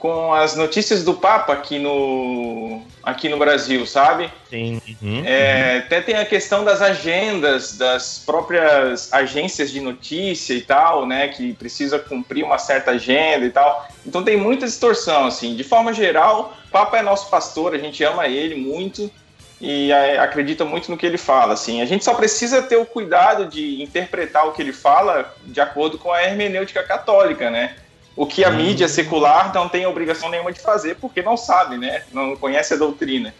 L: com as notícias do Papa aqui no, aqui no Brasil, sabe?
A: Sim. Uhum.
L: É, até tem a questão das agendas das próprias agências de notícia e tal, né? Que precisa cumprir uma certa agenda e tal. Então tem muita distorção, assim. De forma geral, o Papa é nosso pastor, a gente ama ele muito e é, acredita muito no que ele fala, assim. A gente só precisa ter o cuidado de interpretar o que ele fala de acordo com a hermenêutica católica, né? O que a mídia secular não tem obrigação nenhuma de fazer, porque não sabe, né? Não conhece a doutrina.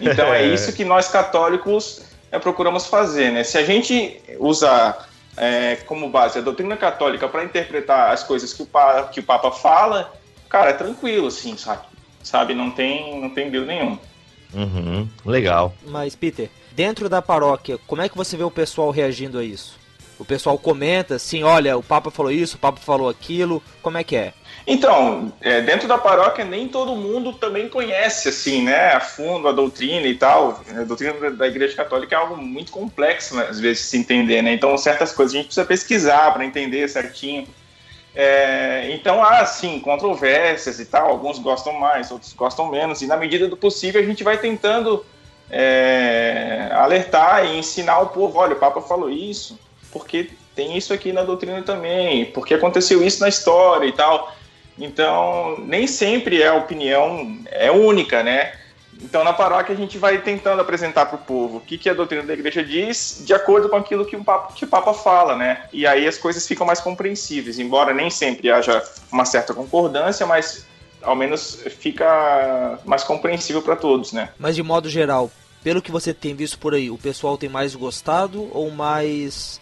L: Então é isso que nós católicos é, procuramos fazer, né? Se a gente usar é, como base a doutrina católica para interpretar as coisas que o, Papa, que o Papa fala, cara, é tranquilo, assim, sabe? Sabe, não tem, não tem Deus nenhum.
A: Uhum, legal.
C: Mas, Peter, dentro da paróquia, como é que você vê o pessoal reagindo a isso? O pessoal comenta assim, olha, o Papa falou isso, o Papa falou aquilo, como é que é?
L: Então, é, dentro da paróquia nem todo mundo também conhece assim, né, a fundo a doutrina e tal. A doutrina da Igreja Católica é algo muito complexo, né, às vezes, se entender, né? Então, certas coisas a gente precisa pesquisar para entender certinho. É, então há sim controvérsias e tal, alguns gostam mais, outros gostam menos, e na medida do possível a gente vai tentando é, alertar e ensinar o povo: olha, o Papa falou isso, porque tem isso aqui na doutrina também, porque aconteceu isso na história e tal. Então, nem sempre é a opinião é única, né? Então, na paróquia, a gente vai tentando apresentar para o povo o que, que a doutrina da igreja diz, de acordo com aquilo que o, Papa, que o Papa fala, né? E aí as coisas ficam mais compreensíveis, embora nem sempre haja uma certa concordância, mas ao menos fica mais compreensível para todos, né?
C: Mas de modo geral, pelo que você tem visto por aí, o pessoal tem mais gostado ou mais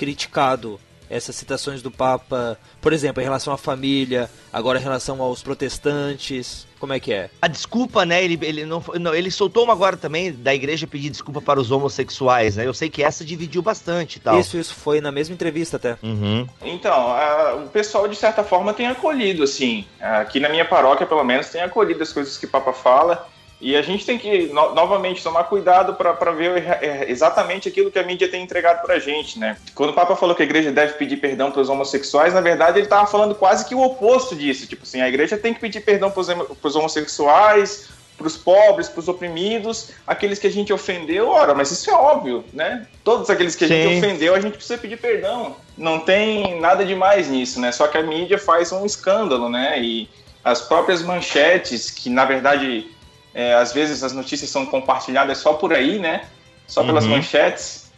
C: criticado essas citações do Papa, por exemplo, em relação à família, agora em relação aos protestantes, como é que é?
A: A desculpa, né? Ele, ele não, não ele soltou uma agora também da igreja pedir desculpa para os homossexuais, né? Eu sei que essa dividiu bastante e tal.
C: Isso, isso foi na mesma entrevista até.
A: Uhum.
L: Então, a, o pessoal de certa forma tem acolhido, assim. Aqui na minha paróquia, pelo menos, tem acolhido as coisas que o Papa fala. E a gente tem que, no, novamente, tomar cuidado para ver é, exatamente aquilo que a mídia tem entregado para a gente, né? Quando o Papa falou que a igreja deve pedir perdão para os homossexuais, na verdade ele estava falando quase que o oposto disso. Tipo assim, a igreja tem que pedir perdão para os homossexuais, para os pobres, para os oprimidos, aqueles que a gente ofendeu, ora, mas isso é óbvio, né? Todos aqueles que a Sim. gente ofendeu, a gente precisa pedir perdão. Não tem nada demais nisso, né? Só que a mídia faz um escândalo, né? E as próprias manchetes, que na verdade é, às vezes as notícias são compartilhadas só por aí, né? Só pelas uhum. manchetes.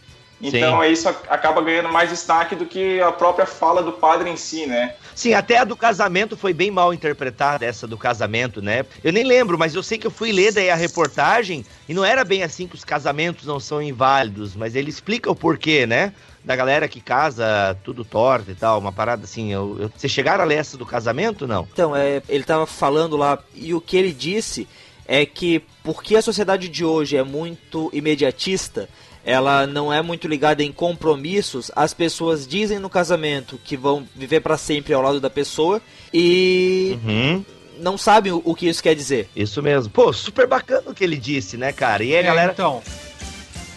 L: Então Sim. isso acaba ganhando mais destaque do que a própria fala do padre em si, né?
A: Sim, até a do casamento foi bem mal interpretada, essa do casamento, né? Eu nem lembro, mas eu sei que eu fui ler daí a reportagem e não era bem assim que os casamentos não são inválidos, mas ele explica o porquê, né? Da galera que casa tudo torto e tal, uma parada assim. Eu, eu... Vocês chegaram a ler essa do casamento, não?
C: Então, é, ele tava falando lá, e o que ele disse é que porque a sociedade de hoje é muito imediatista, ela não é muito ligada em compromissos, as pessoas dizem no casamento que vão viver para sempre ao lado da pessoa e
A: uhum.
C: não sabem o, que isso quer dizer.
A: Isso mesmo. Pô, super bacana o que ele disse, né, cara? E aí, é, galera.
K: Então.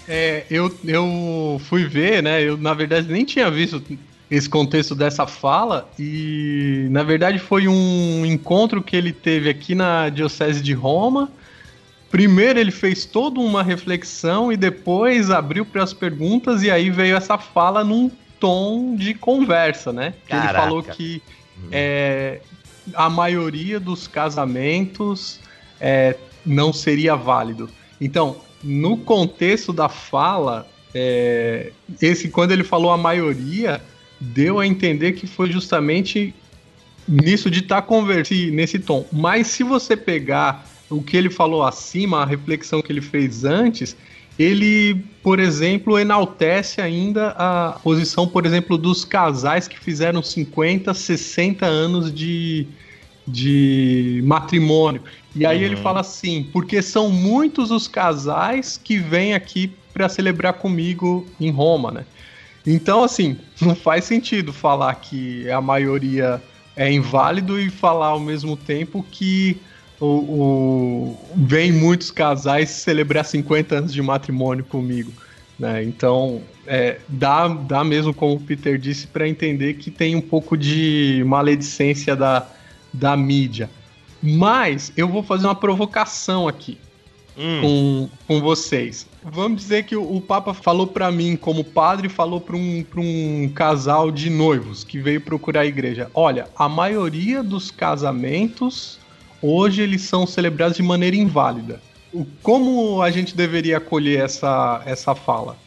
K: É, eu, eu fui ver, né? Eu, na verdade, nem tinha visto esse contexto dessa fala e na verdade foi um encontro que ele teve aqui na diocese de Roma. Primeiro ele fez toda uma reflexão e depois abriu para as perguntas e aí veio essa fala num tom de conversa, né? Ele falou que é, a maioria dos casamentos é, não seria válido. Então, no contexto da fala, é, esse quando ele falou a maioria, deu a entender que foi justamente nisso de estar tá conversando nesse tom. Mas se você pegar o que ele falou acima, a reflexão que ele fez antes, ele, por exemplo, enaltece ainda a posição, por exemplo, dos casais que fizeram 50, 60 anos de, de matrimônio. E aí uhum. ele fala assim, porque são muitos os casais que vêm aqui para celebrar comigo em Roma, né? Então, assim, não faz sentido falar que a maioria é inválido e falar ao mesmo tempo que o, o vem muitos casais celebrar 50 anos de matrimônio comigo. Né? Então, é, dá, dá mesmo, como o Peter disse, para entender que tem um pouco de maledicência da, da mídia. Mas eu vou fazer uma provocação aqui
A: Hum.
K: com, com vocês. Vamos dizer que o, o Papa falou pra mim, como padre, falou pra um, pra um casal de noivos que veio procurar a igreja. Olha, a maioria dos casamentos hoje eles são celebrados de maneira inválida. O- Como a gente deveria acolher essa, essa fala?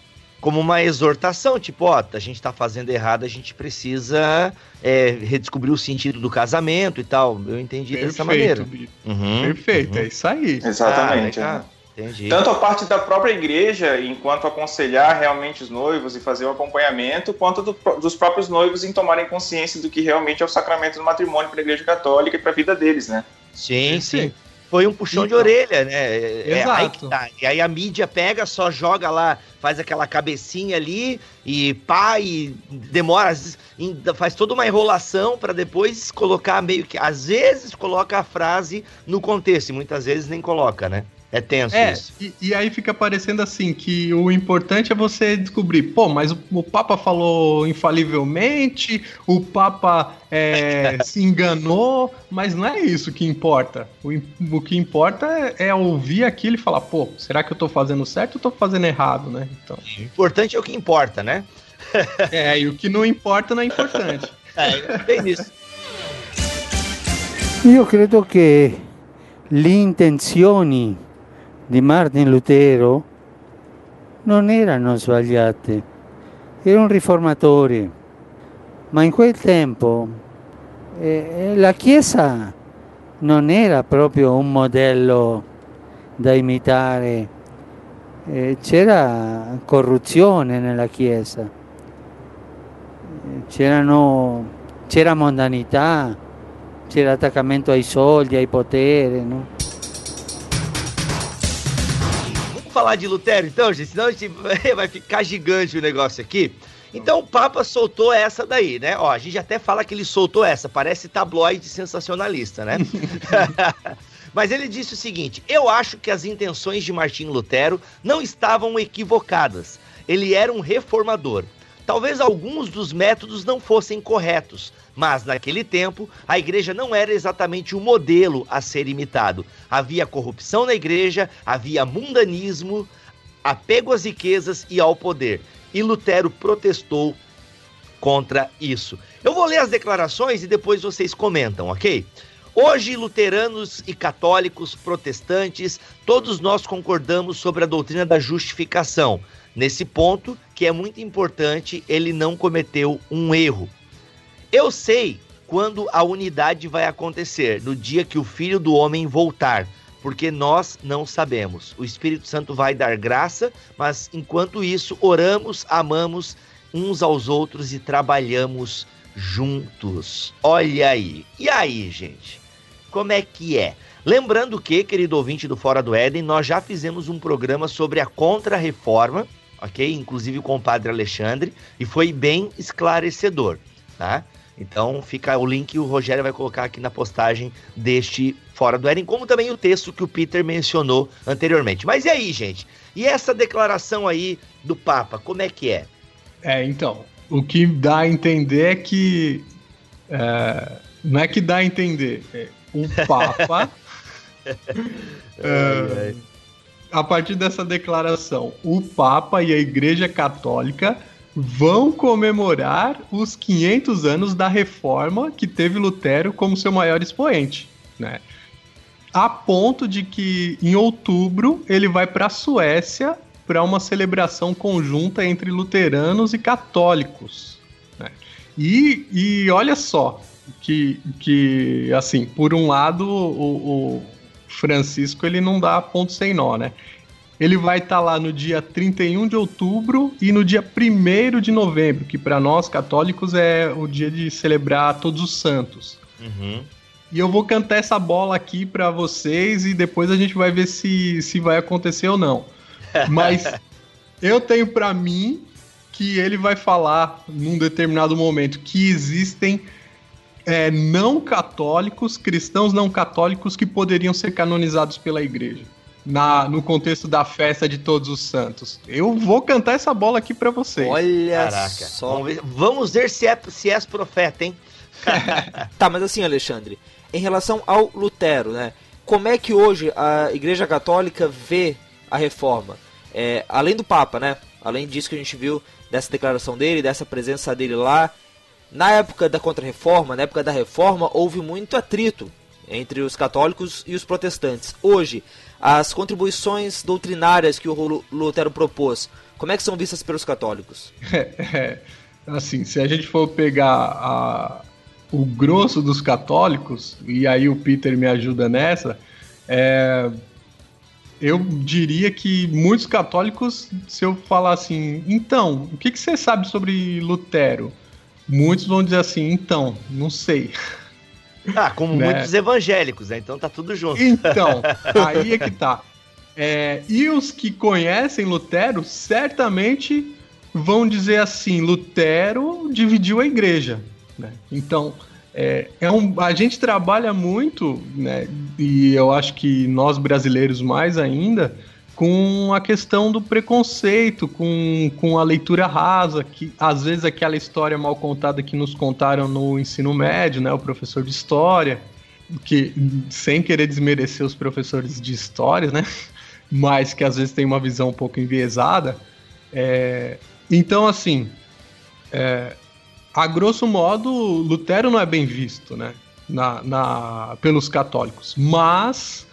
A: Como uma exortação, tipo, ó, a gente tá fazendo errado, a gente precisa é, redescobrir o sentido do casamento e tal. Eu entendi dessa maneira. Uhum,
K: Perfeito,
A: uhum.
K: é isso aí.
L: Exatamente.
A: Ah, legal. Entendi.
L: Tanto a parte da própria igreja, enquanto aconselhar realmente os noivos e fazer o acompanhamento, quanto do- dos próprios noivos em tomarem consciência do que realmente é o sacramento do matrimônio para a igreja católica e para a vida deles, né?
A: Sim, sim. Foi um puxão de
K: Então.
A: orelha, né? É, é
K: Exato.
A: aí que tá. E aí a mídia pega, só joga lá, faz aquela cabecinha ali e pá, e demora, às vezes, ainda faz toda uma enrolação pra depois colocar meio que. Às vezes coloca a frase no contexto, e muitas vezes nem coloca, né? É tenso
K: É,
A: isso.
K: e, e aí fica parecendo assim, que o importante é você descobrir, pô, mas o, o Papa falou infalivelmente, o Papa é, se enganou, mas não é isso que importa. O, o que importa é, é ouvir aquilo e falar, pô, será que eu tô fazendo certo ou tô fazendo errado, né? Então,
A: O importante é o que importa, né?
K: é, e o que não importa não é importante.
A: É, bem isso.
M: Io credo che le intenzioni di Martin Lutero non erano sbagliate, era un riformatore, ma in quel tempo eh, la Chiesa non era proprio un modello da imitare, eh, c'era corruzione nella Chiesa, Eh, c'era mondanità, c'era attaccamento ai soldi, ai poteri, no?
A: Vamos falar de Lutero então, gente, senão a gente vai ficar gigante o negócio aqui. Então o Papa soltou essa daí, né? Ó, a gente até fala que ele soltou essa, parece tabloide sensacionalista, né? Mas ele disse o seguinte: Eu acho que as intenções de Martinho Lutero não estavam equivocadas. Ele era um reformador. Talvez alguns dos métodos não fossem corretos, mas naquele tempo a igreja não era exatamente o modelo a ser imitado. Havia corrupção na igreja, havia mundanismo, apego às riquezas e ao poder. E Lutero protestou contra isso. Eu vou ler as declarações e depois vocês comentam, ok? Hoje, luteranos e católicos, protestantes, todos nós concordamos sobre a doutrina da justificação. Nesse ponto, que é muito importante, ele não cometeu um erro. Eu sei quando a unidade vai acontecer, no dia que o Filho do Homem voltar, porque nós não sabemos. O Espírito Santo vai dar graça, mas enquanto isso, oramos, amamos uns aos outros e trabalhamos juntos. Olha aí. E aí, gente? Como é que é? Lembrando que, querido ouvinte do Fora do Éden, nós já fizemos um programa sobre a Contra-Reforma, ok? Inclusive com o Padre Alexandre, e foi bem esclarecedor, tá? Então fica o link, o Rogério vai colocar aqui na postagem deste Fora do Éden, como também o texto que o Peter mencionou anteriormente. Mas e aí, gente? E essa declaração aí do Papa, como é que é?
K: É, então, o que dá a entender é que. é, não é que dá a entender, é, o Papa. é, a partir dessa declaração, o Papa e a Igreja Católica vão comemorar os 500 anos da reforma que teve Lutero como seu maior expoente, né? A ponto de que em outubro ele vai para a Suécia para uma celebração conjunta entre luteranos e católicos. né? E, e olha só que, que assim, por um lado o, o Francisco ele não dá ponto sem nó, né? Ele vai estar lá no dia 31 de outubro e no dia 1 de novembro, que para nós católicos é o dia de celebrar Todos os Santos.
A: Uhum.
K: E eu vou cantar essa bola aqui para vocês e depois a gente vai ver se, se vai acontecer ou não. Mas eu tenho para mim que ele vai falar num determinado momento que existem é, não católicos, cristãos não católicos que poderiam ser canonizados pela igreja. Na, no contexto da festa de todos os santos. Eu vou cantar essa bola aqui para vocês.
C: Olha
A: Caraca.
C: só.
A: Vamos ver, vamos ver se, é, se és profeta, hein?
C: Tá, mas assim, Alexandre, em relação ao Lutero, né? Como é que hoje a Igreja Católica vê a reforma? É, além do Papa, né? Além disso que a gente viu dessa declaração dele, dessa presença dele lá, na época da Contra-Reforma, na época da Reforma, houve muito atrito entre os católicos e os protestantes. Hoje, as contribuições doutrinárias que o Lutero propôs, como é que são vistas pelos católicos?
K: É, assim, se a gente for pegar a, o grosso dos católicos, e aí o Peter me ajuda nessa, é, eu diria que muitos católicos, se eu falar assim, então, o que, que você sabe sobre Lutero? Muitos vão dizer assim, então, não sei.
A: Ah, como né? muitos evangélicos, né? Então tá tudo junto.
K: Então, aí é que tá. É, e os que conhecem Lutero certamente vão dizer assim: Lutero dividiu a igreja. Né? Então, é, é um, a gente trabalha muito, né, e eu acho que nós brasileiros mais ainda, com a questão do preconceito, com, com a leitura rasa, que às vezes aquela história mal contada que nos contaram no ensino médio, né, o professor de história, que sem querer desmerecer os professores de história, né, mas que às vezes tem uma visão um pouco enviesada. É, então, assim, é, a grosso modo, Lutero não é bem visto, né, na, na, pelos católicos, mas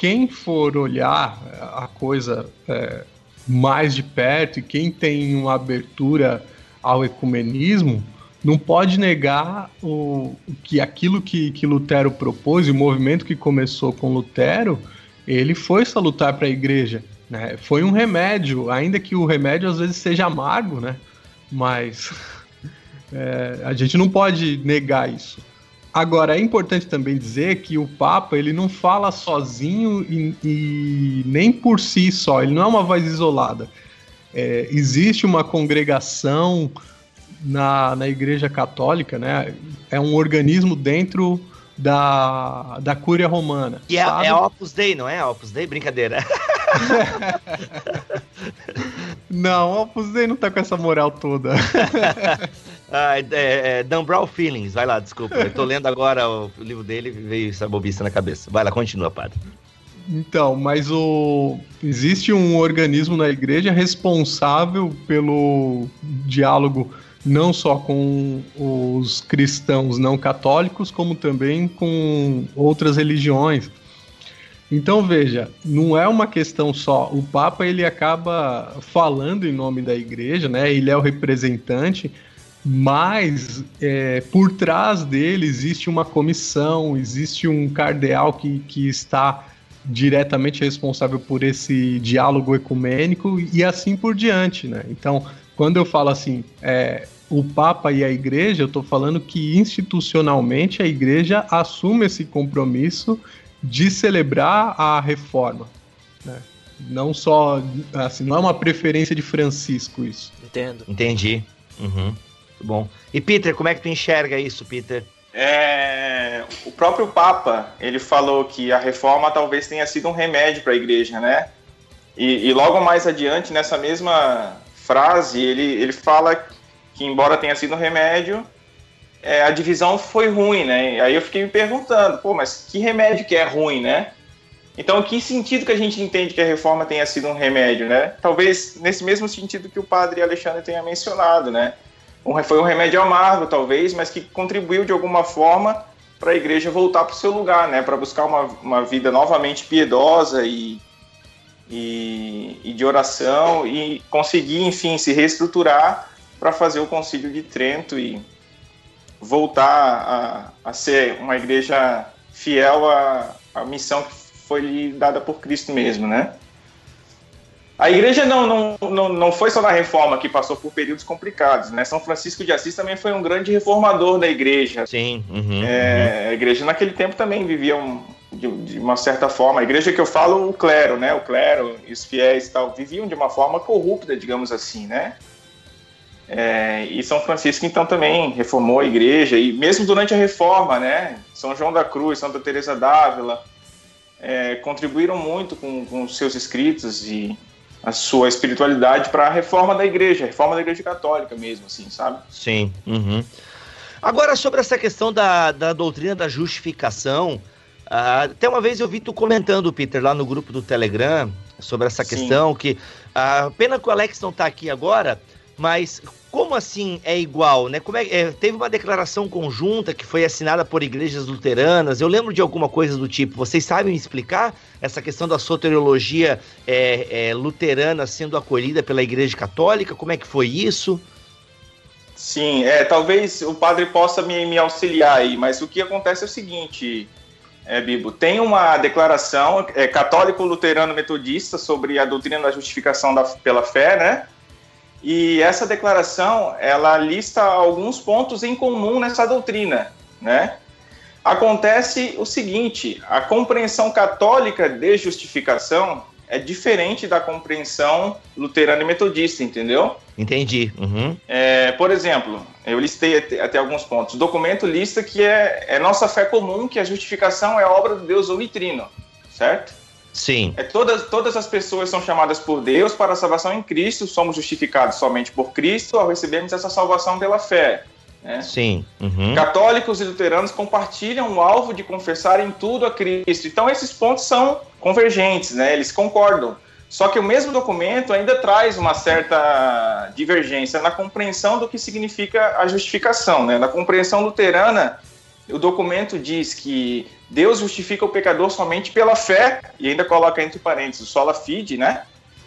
K: quem for olhar a coisa é, mais de perto e quem tem uma abertura ao ecumenismo não pode negar o, que aquilo que, que Lutero propôs o movimento que começou com Lutero ele foi salutar para a igreja né? foi um remédio ainda que o remédio às vezes seja amargo né mas é, a gente não pode negar isso Agora, é importante também dizer que o Papa ele não fala sozinho e, e nem por si só, ele não é uma voz isolada. É, existe uma congregação na, na Igreja Católica, né? É um organismo dentro da, da Cúria Romana.
A: E é, é Opus Dei, não é Opus Dei? Brincadeira.
K: não, Opus Dei não tá com essa moral toda.
A: Ah, é, é, Feelings, vai lá, desculpa. Eu tô lendo agora o, livro dele veio essa bobiça na cabeça. Vai lá, continua, padre.
K: Então, mas o existe um organismo na igreja responsável pelo diálogo não só com os cristãos não católicos, como também com outras religiões. Então veja, não é uma questão só. O Papa ele acaba falando em nome da igreja, né? Ele é o representante, mas é, por trás dele existe uma comissão, existe um cardeal que, que está diretamente responsável por esse diálogo ecumênico e assim por diante, né? Então, quando eu falo assim, é, o Papa e a Igreja, eu estou falando que institucionalmente a Igreja assume esse compromisso de celebrar a reforma, né? Não só, assim, não é uma preferência de Francisco isso.
A: Entendo. Entendi. Uhum. Bom. E Peter, como é que tu enxerga isso, Peter?
L: É, o próprio Papa ele falou que a reforma talvez tenha sido um remédio para a igreja, né? E, e, logo mais adiante, nessa mesma frase, ele, ele fala que, embora tenha sido um remédio, é, a divisão foi ruim, né? Aí eu fiquei me perguntando, pô, mas que remédio que é ruim, né? Então, que sentido que a gente entende que a reforma tenha sido um remédio, né? Talvez nesse mesmo sentido que o padre Alexandre tenha mencionado, né? Foi um remédio amargo, talvez, mas que contribuiu de alguma forma para a igreja voltar para o seu lugar, né? Para buscar uma, uma vida novamente piedosa e, e, e de oração e conseguir, enfim, se reestruturar para fazer o Concílio de Trento e voltar a, a ser uma igreja fiel à, à missão que foi lhe dada por Cristo mesmo, né? A igreja não, não, não, não foi só na reforma que passou por períodos complicados, né? São Francisco de Assis também foi um grande reformador da igreja.
A: Sim. Uhum,
L: é, uhum. A igreja naquele tempo também vivia um, de, de, uma certa forma. A igreja que eu falo, o clero, né? O clero e os fiéis e tal, viviam de uma forma corrupta, digamos assim, né? É, e São Francisco então também reformou a igreja e mesmo durante a reforma, né? São João da Cruz, Santa Teresa d'Ávila é, contribuíram muito com, com seus escritos e a sua espiritualidade para a reforma da igreja, a reforma da igreja católica mesmo, assim, sabe?
A: Sim. Uhum. Agora, sobre essa questão da, da doutrina da justificação, uh, até uma vez eu vi tu comentando, Peter, lá no grupo do Telegram, sobre essa Sim. questão, que uh, pena que o Alex não está aqui agora, mas como assim é igual, né? Como é, é, teve uma declaração conjunta que foi assinada por igrejas luteranas. Eu lembro de alguma coisa do tipo. Vocês sabem me explicar essa questão da soteriologia é, é, luterana sendo acolhida pela Igreja Católica? Como é que foi isso?
L: Sim, é, talvez o padre possa me, me auxiliar aí, mas o que acontece é o seguinte, é, Bibo, tem uma declaração é, católico-luterano-metodista sobre a doutrina da justificação da, pela fé, né? E essa declaração, ela lista alguns pontos em comum nessa doutrina, né? Acontece o seguinte, a compreensão católica de justificação é diferente da compreensão luterana e metodista, entendeu?
A: Entendi. Uhum.
L: É, por exemplo, eu listei até, até, alguns pontos. O documento lista que é, é nossa fé comum que a justificação é obra do Deus unitrino, certo?
A: Sim.
L: É, todas, todas as pessoas são chamadas por Deus para a salvação em Cristo, somos justificados somente por Cristo ao recebermos essa salvação pela fé. Né?
A: Sim. Uhum.
L: Católicos e luteranos compartilham o alvo de confessar em tudo a Cristo. Então, esses pontos são convergentes, né? eles concordam. Só que o mesmo documento ainda traz uma certa divergência na compreensão do que significa a justificação. Né? Na compreensão luterana, o documento diz que Deus justifica o pecador somente pela fé, e ainda coloca entre parênteses, sola fide, né?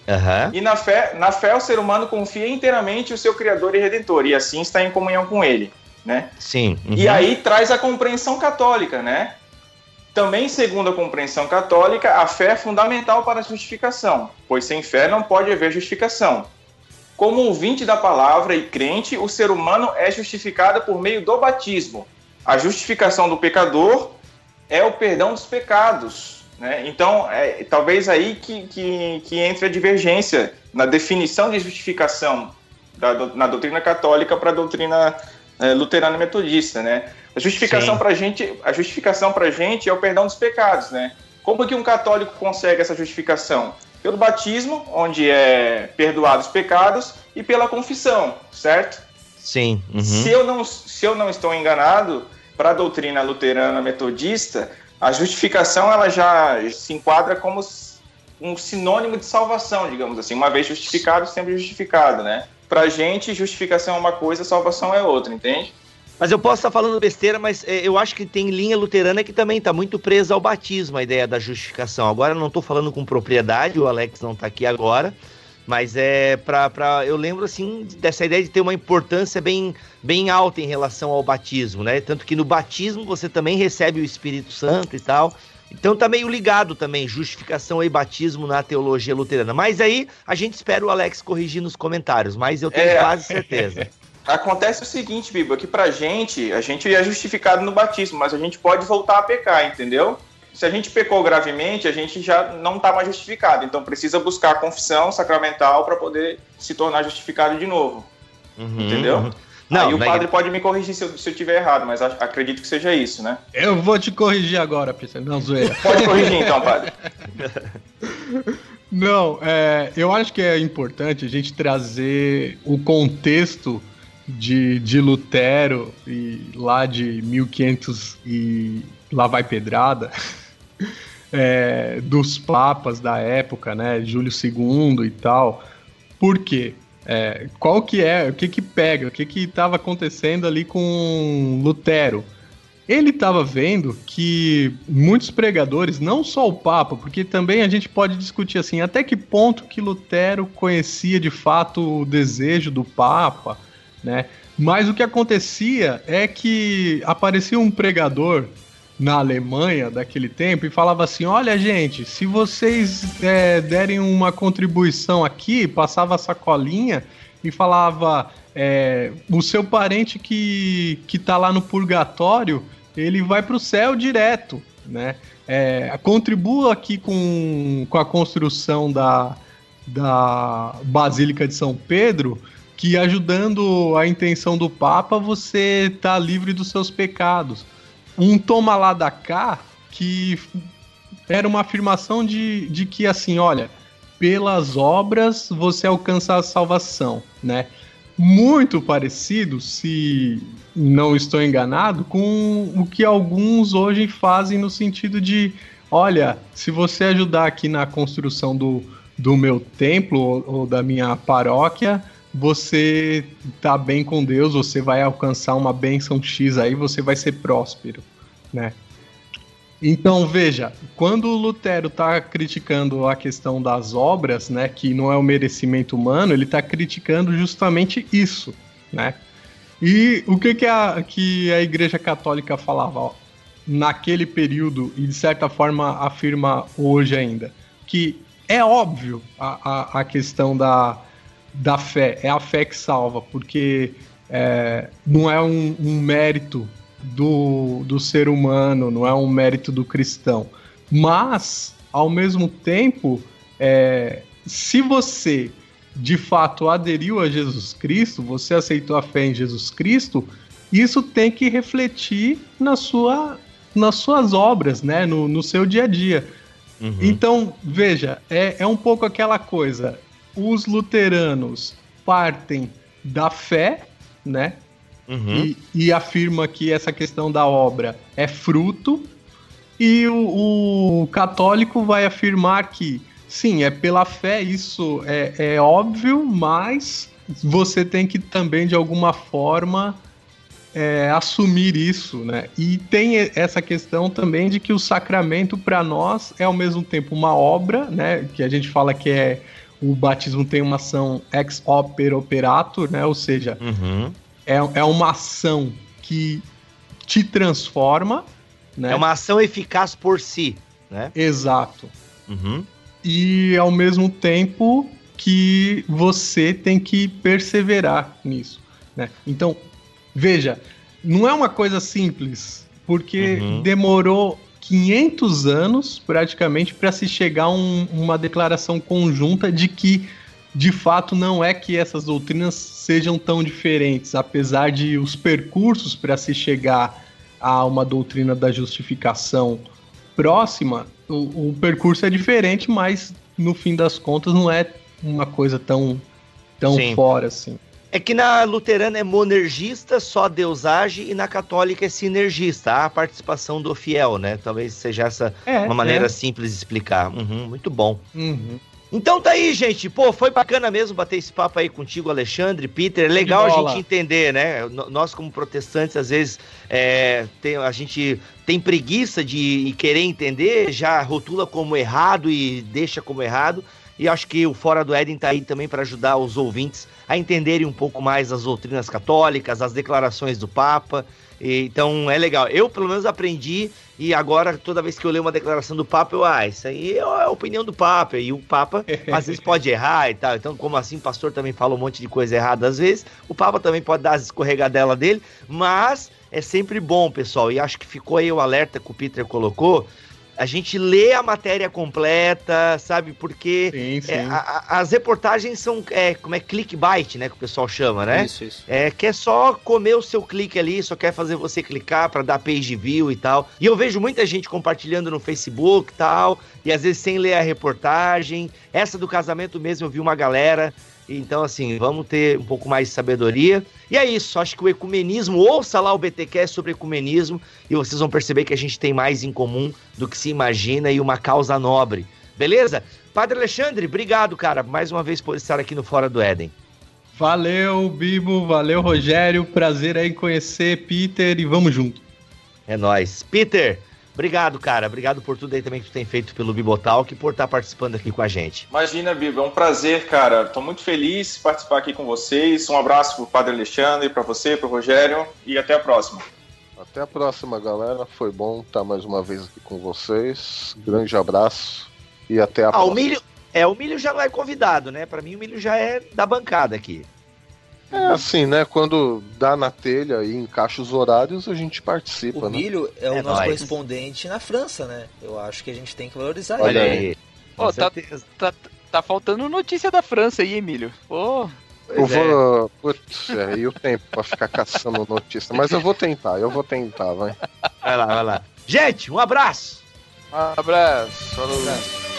A: Uhum.
L: E na fé, na fé o ser humano confia inteiramente o seu Criador e Redentor, e assim está em comunhão com ele, né?
A: Sim.
L: Uhum. E aí traz a compreensão católica, né? Também, segundo a compreensão católica, a fé é fundamental para a justificação, pois sem fé não pode haver justificação. Como ouvinte da palavra e crente, o ser humano é justificado por meio do batismo. A justificação do pecador é o perdão dos pecados. Né? Então, é, talvez aí que, que, que entre a divergência na definição de justificação da, na doutrina católica para a doutrina é, luterana metodista. Né? A justificação para gente, a justificação para gente é o perdão dos pecados. Né? Como que um católico consegue essa justificação? Pelo batismo, onde é perdoado os pecados, e pela confissão, certo?
A: Sim.
L: Uhum. Se, eu não, se eu não estou enganado, para a doutrina luterana metodista, a justificação ela já se enquadra como um sinônimo de salvação, digamos assim. Uma vez justificado, sempre justificado, né? Pra gente, justificação é uma coisa, salvação é outra, entende?
A: Mas eu posso estar falando besteira, mas é, eu acho que tem linha luterana que também está muito presa ao batismo, a ideia da justificação. Agora eu não estou falando com propriedade, o Alex não está aqui agora, mas é pra, pra. Eu lembro assim dessa ideia de ter uma importância bem, bem alta em relação ao batismo, né? Tanto que no batismo você também recebe o Espírito Santo e tal. Então tá meio ligado também, justificação e batismo na teologia luterana. Mas aí a gente espera o Alex corrigir nos comentários, mas eu tenho é, quase certeza.
L: Acontece o seguinte, Bíblia, que pra gente, a gente é justificado no batismo, mas a gente pode voltar a pecar, entendeu? Se a gente pecou gravemente, a gente já não está mais justificado. Então precisa buscar a confissão sacramental para poder se tornar justificado de novo. Uhum, Entendeu? Uhum. Não, Aí o padre pode me corrigir se eu, se eu tiver errado, mas acredito que seja isso, né?
K: Eu vou te corrigir agora, Peter. Não, zoeira.
L: Pode corrigir então, padre.
K: Não, é, eu acho que é importante a gente trazer o contexto de, de Lutero e lá de 1500 e lá vai pedrada. é, dos papas da época, né? Júlio II e tal. Por quê? É, qual que é, o que que pega, o que que estava acontecendo ali com Lutero? Ele estava vendo que muitos pregadores, não só o Papa, porque também a gente pode discutir assim, até que ponto que Lutero conhecia de fato o desejo do Papa, né? Mas o que acontecia é que aparecia um pregador na Alemanha daquele tempo e falava assim: olha, gente, se vocês é, derem uma contribuição aqui, passava a sacolinha e falava: é, o seu parente que, que tá lá no purgatório, ele vai para o céu direto, né? É, contribua aqui com, com a construção da, da Basílica de São Pedro, que ajudando a intenção do Papa, você tá livre dos seus pecados um toma lá da cá que era uma afirmação de, de que assim, olha, pelas obras você alcança a salvação, né? muito parecido, se não estou enganado, com o que alguns hoje fazem no sentido de: olha, se você ajudar aqui na construção do, do meu templo ou, ou da minha paróquia, você tá bem com Deus, você vai alcançar uma bênção X aí, você vai ser próspero, né? Então, veja, quando o Lutero está criticando a questão das obras, né, que não é o merecimento humano, ele está criticando justamente isso, né? E o que, que, a, que a Igreja Católica falava ó, naquele período e de certa forma afirma hoje ainda? Que é óbvio a, a, a questão da, da fé, é a fé que salva, porque é, não é um, um mérito do, do ser humano, não é um mérito do cristão. Mas, ao mesmo tempo, é, se você de fato aderiu a Jesus Cristo, você aceitou a fé em Jesus Cristo, isso tem que refletir na sua, nas suas obras, né? no, no seu dia a dia. Uhum. Então, veja, é, é um pouco aquela coisa. Os luteranos partem da fé, né? Uhum. E, e, afirma que essa questão da obra é fruto, e o, o, católico vai afirmar que sim, é pela fé, isso é, é óbvio, mas você tem que também de alguma forma é, assumir isso, né? E tem essa questão também de que o sacramento para nós é ao mesmo tempo uma obra, né? Que a gente fala que é o batismo tem uma ação ex opere operator, né? Ou seja, uhum é, é uma ação que te transforma. Né?
A: É uma ação eficaz por si, né?
K: Exato. Uhum. E ao mesmo tempo que você tem que perseverar nisso. Né? Então, veja, não é uma coisa simples, porque uhum. demorou 500 anos praticamente para se chegar a um, uma declaração conjunta de que de fato não é que essas doutrinas sejam tão diferentes, apesar de os percursos para se chegar a uma doutrina da justificação próxima, o, o, percurso é diferente, mas no fim das contas não é uma coisa tão, tão fora assim.
A: É que na luterana é monergista, só Deus age, e na católica é sinergista, a participação do fiel, né? Talvez seja essa é, uma maneira é. simples de explicar. Uhum, muito bom. Uhum. Então tá aí, gente. Pô, foi bacana mesmo bater esse papo aí contigo, Alexandre, Peter. É legal a gente entender, né? Nós, como protestantes, às vezes é, tem, a gente tem preguiça de querer entender, já rotula como errado e deixa como errado. E acho que o Fora do Éden tá aí também para ajudar os ouvintes a entenderem um pouco mais as doutrinas católicas, as declarações do Papa. Então é legal. Eu, pelo menos, aprendi e agora, toda vez que eu leio uma declaração do Papa, eu, ah, isso aí é a opinião do Papa. E o Papa, às vezes, pode errar e tal. Então, como assim, o pastor também fala um monte de coisa errada às vezes, o Papa também pode dar as escorregadelas dele, mas é sempre bom, pessoal. E acho que ficou aí o alerta que o Peter colocou a gente lê a matéria completa, sabe? Porque sim, sim. É, a, as reportagens são, é, como é, clickbait, né? Que o pessoal chama, né? Isso, isso. É, quer só comer o seu clique ali, só quer fazer você clicar para dar page view e tal. E eu vejo muita gente compartilhando no Facebook e tal, e às vezes sem ler a reportagem. Essa do casamento mesmo, eu vi uma galera então, assim, vamos ter um pouco mais de sabedoria. E é isso, acho que o ecumenismo, ouça lá o BTcast sobre ecumenismo e vocês vão perceber que a gente tem mais em comum do que se imagina e uma causa nobre. Beleza? Padre Alexandre, obrigado, cara, mais uma vez por estar aqui no Fora do Éden.
K: Valeu, Bibo, valeu, Rogério. Prazer aí conhecer Peter e vamos junto.
A: É nós. Peter, Obrigado, cara. Obrigado por tudo aí também que tu tem feito pelo Bibotalk e por estar participando aqui com a gente.
L: Imagina, Bibo, é um prazer, cara. Estou muito feliz de participar aqui com vocês. Um abraço pro Padre Alexandre, para você, pro Rogério e até a próxima.
B: Até a próxima, galera. Foi bom estar mais uma vez aqui com vocês. Grande abraço e até a ah, próxima.
A: O Milho, é, o Milho já não é convidado, né? Para mim o Milho já é da bancada aqui.
B: É assim, né? Quando dá na telha e encaixa os horários, a gente participa,
C: o
B: né?
C: Milho é o é nosso nóis. correspondente na França, né? Eu acho que a gente tem que valorizar
F: Olha ele. aí. Oh, tá, tá, tá, faltando notícia da França aí, Emílio. Pô.
B: Eu vou. É. Putz, é, e o tempo pra ficar caçando notícia. Mas eu vou tentar, eu vou tentar, vai.
A: Vai lá, vai lá. Gente, um abraço!
F: Um abraço. Falou. Um abraço.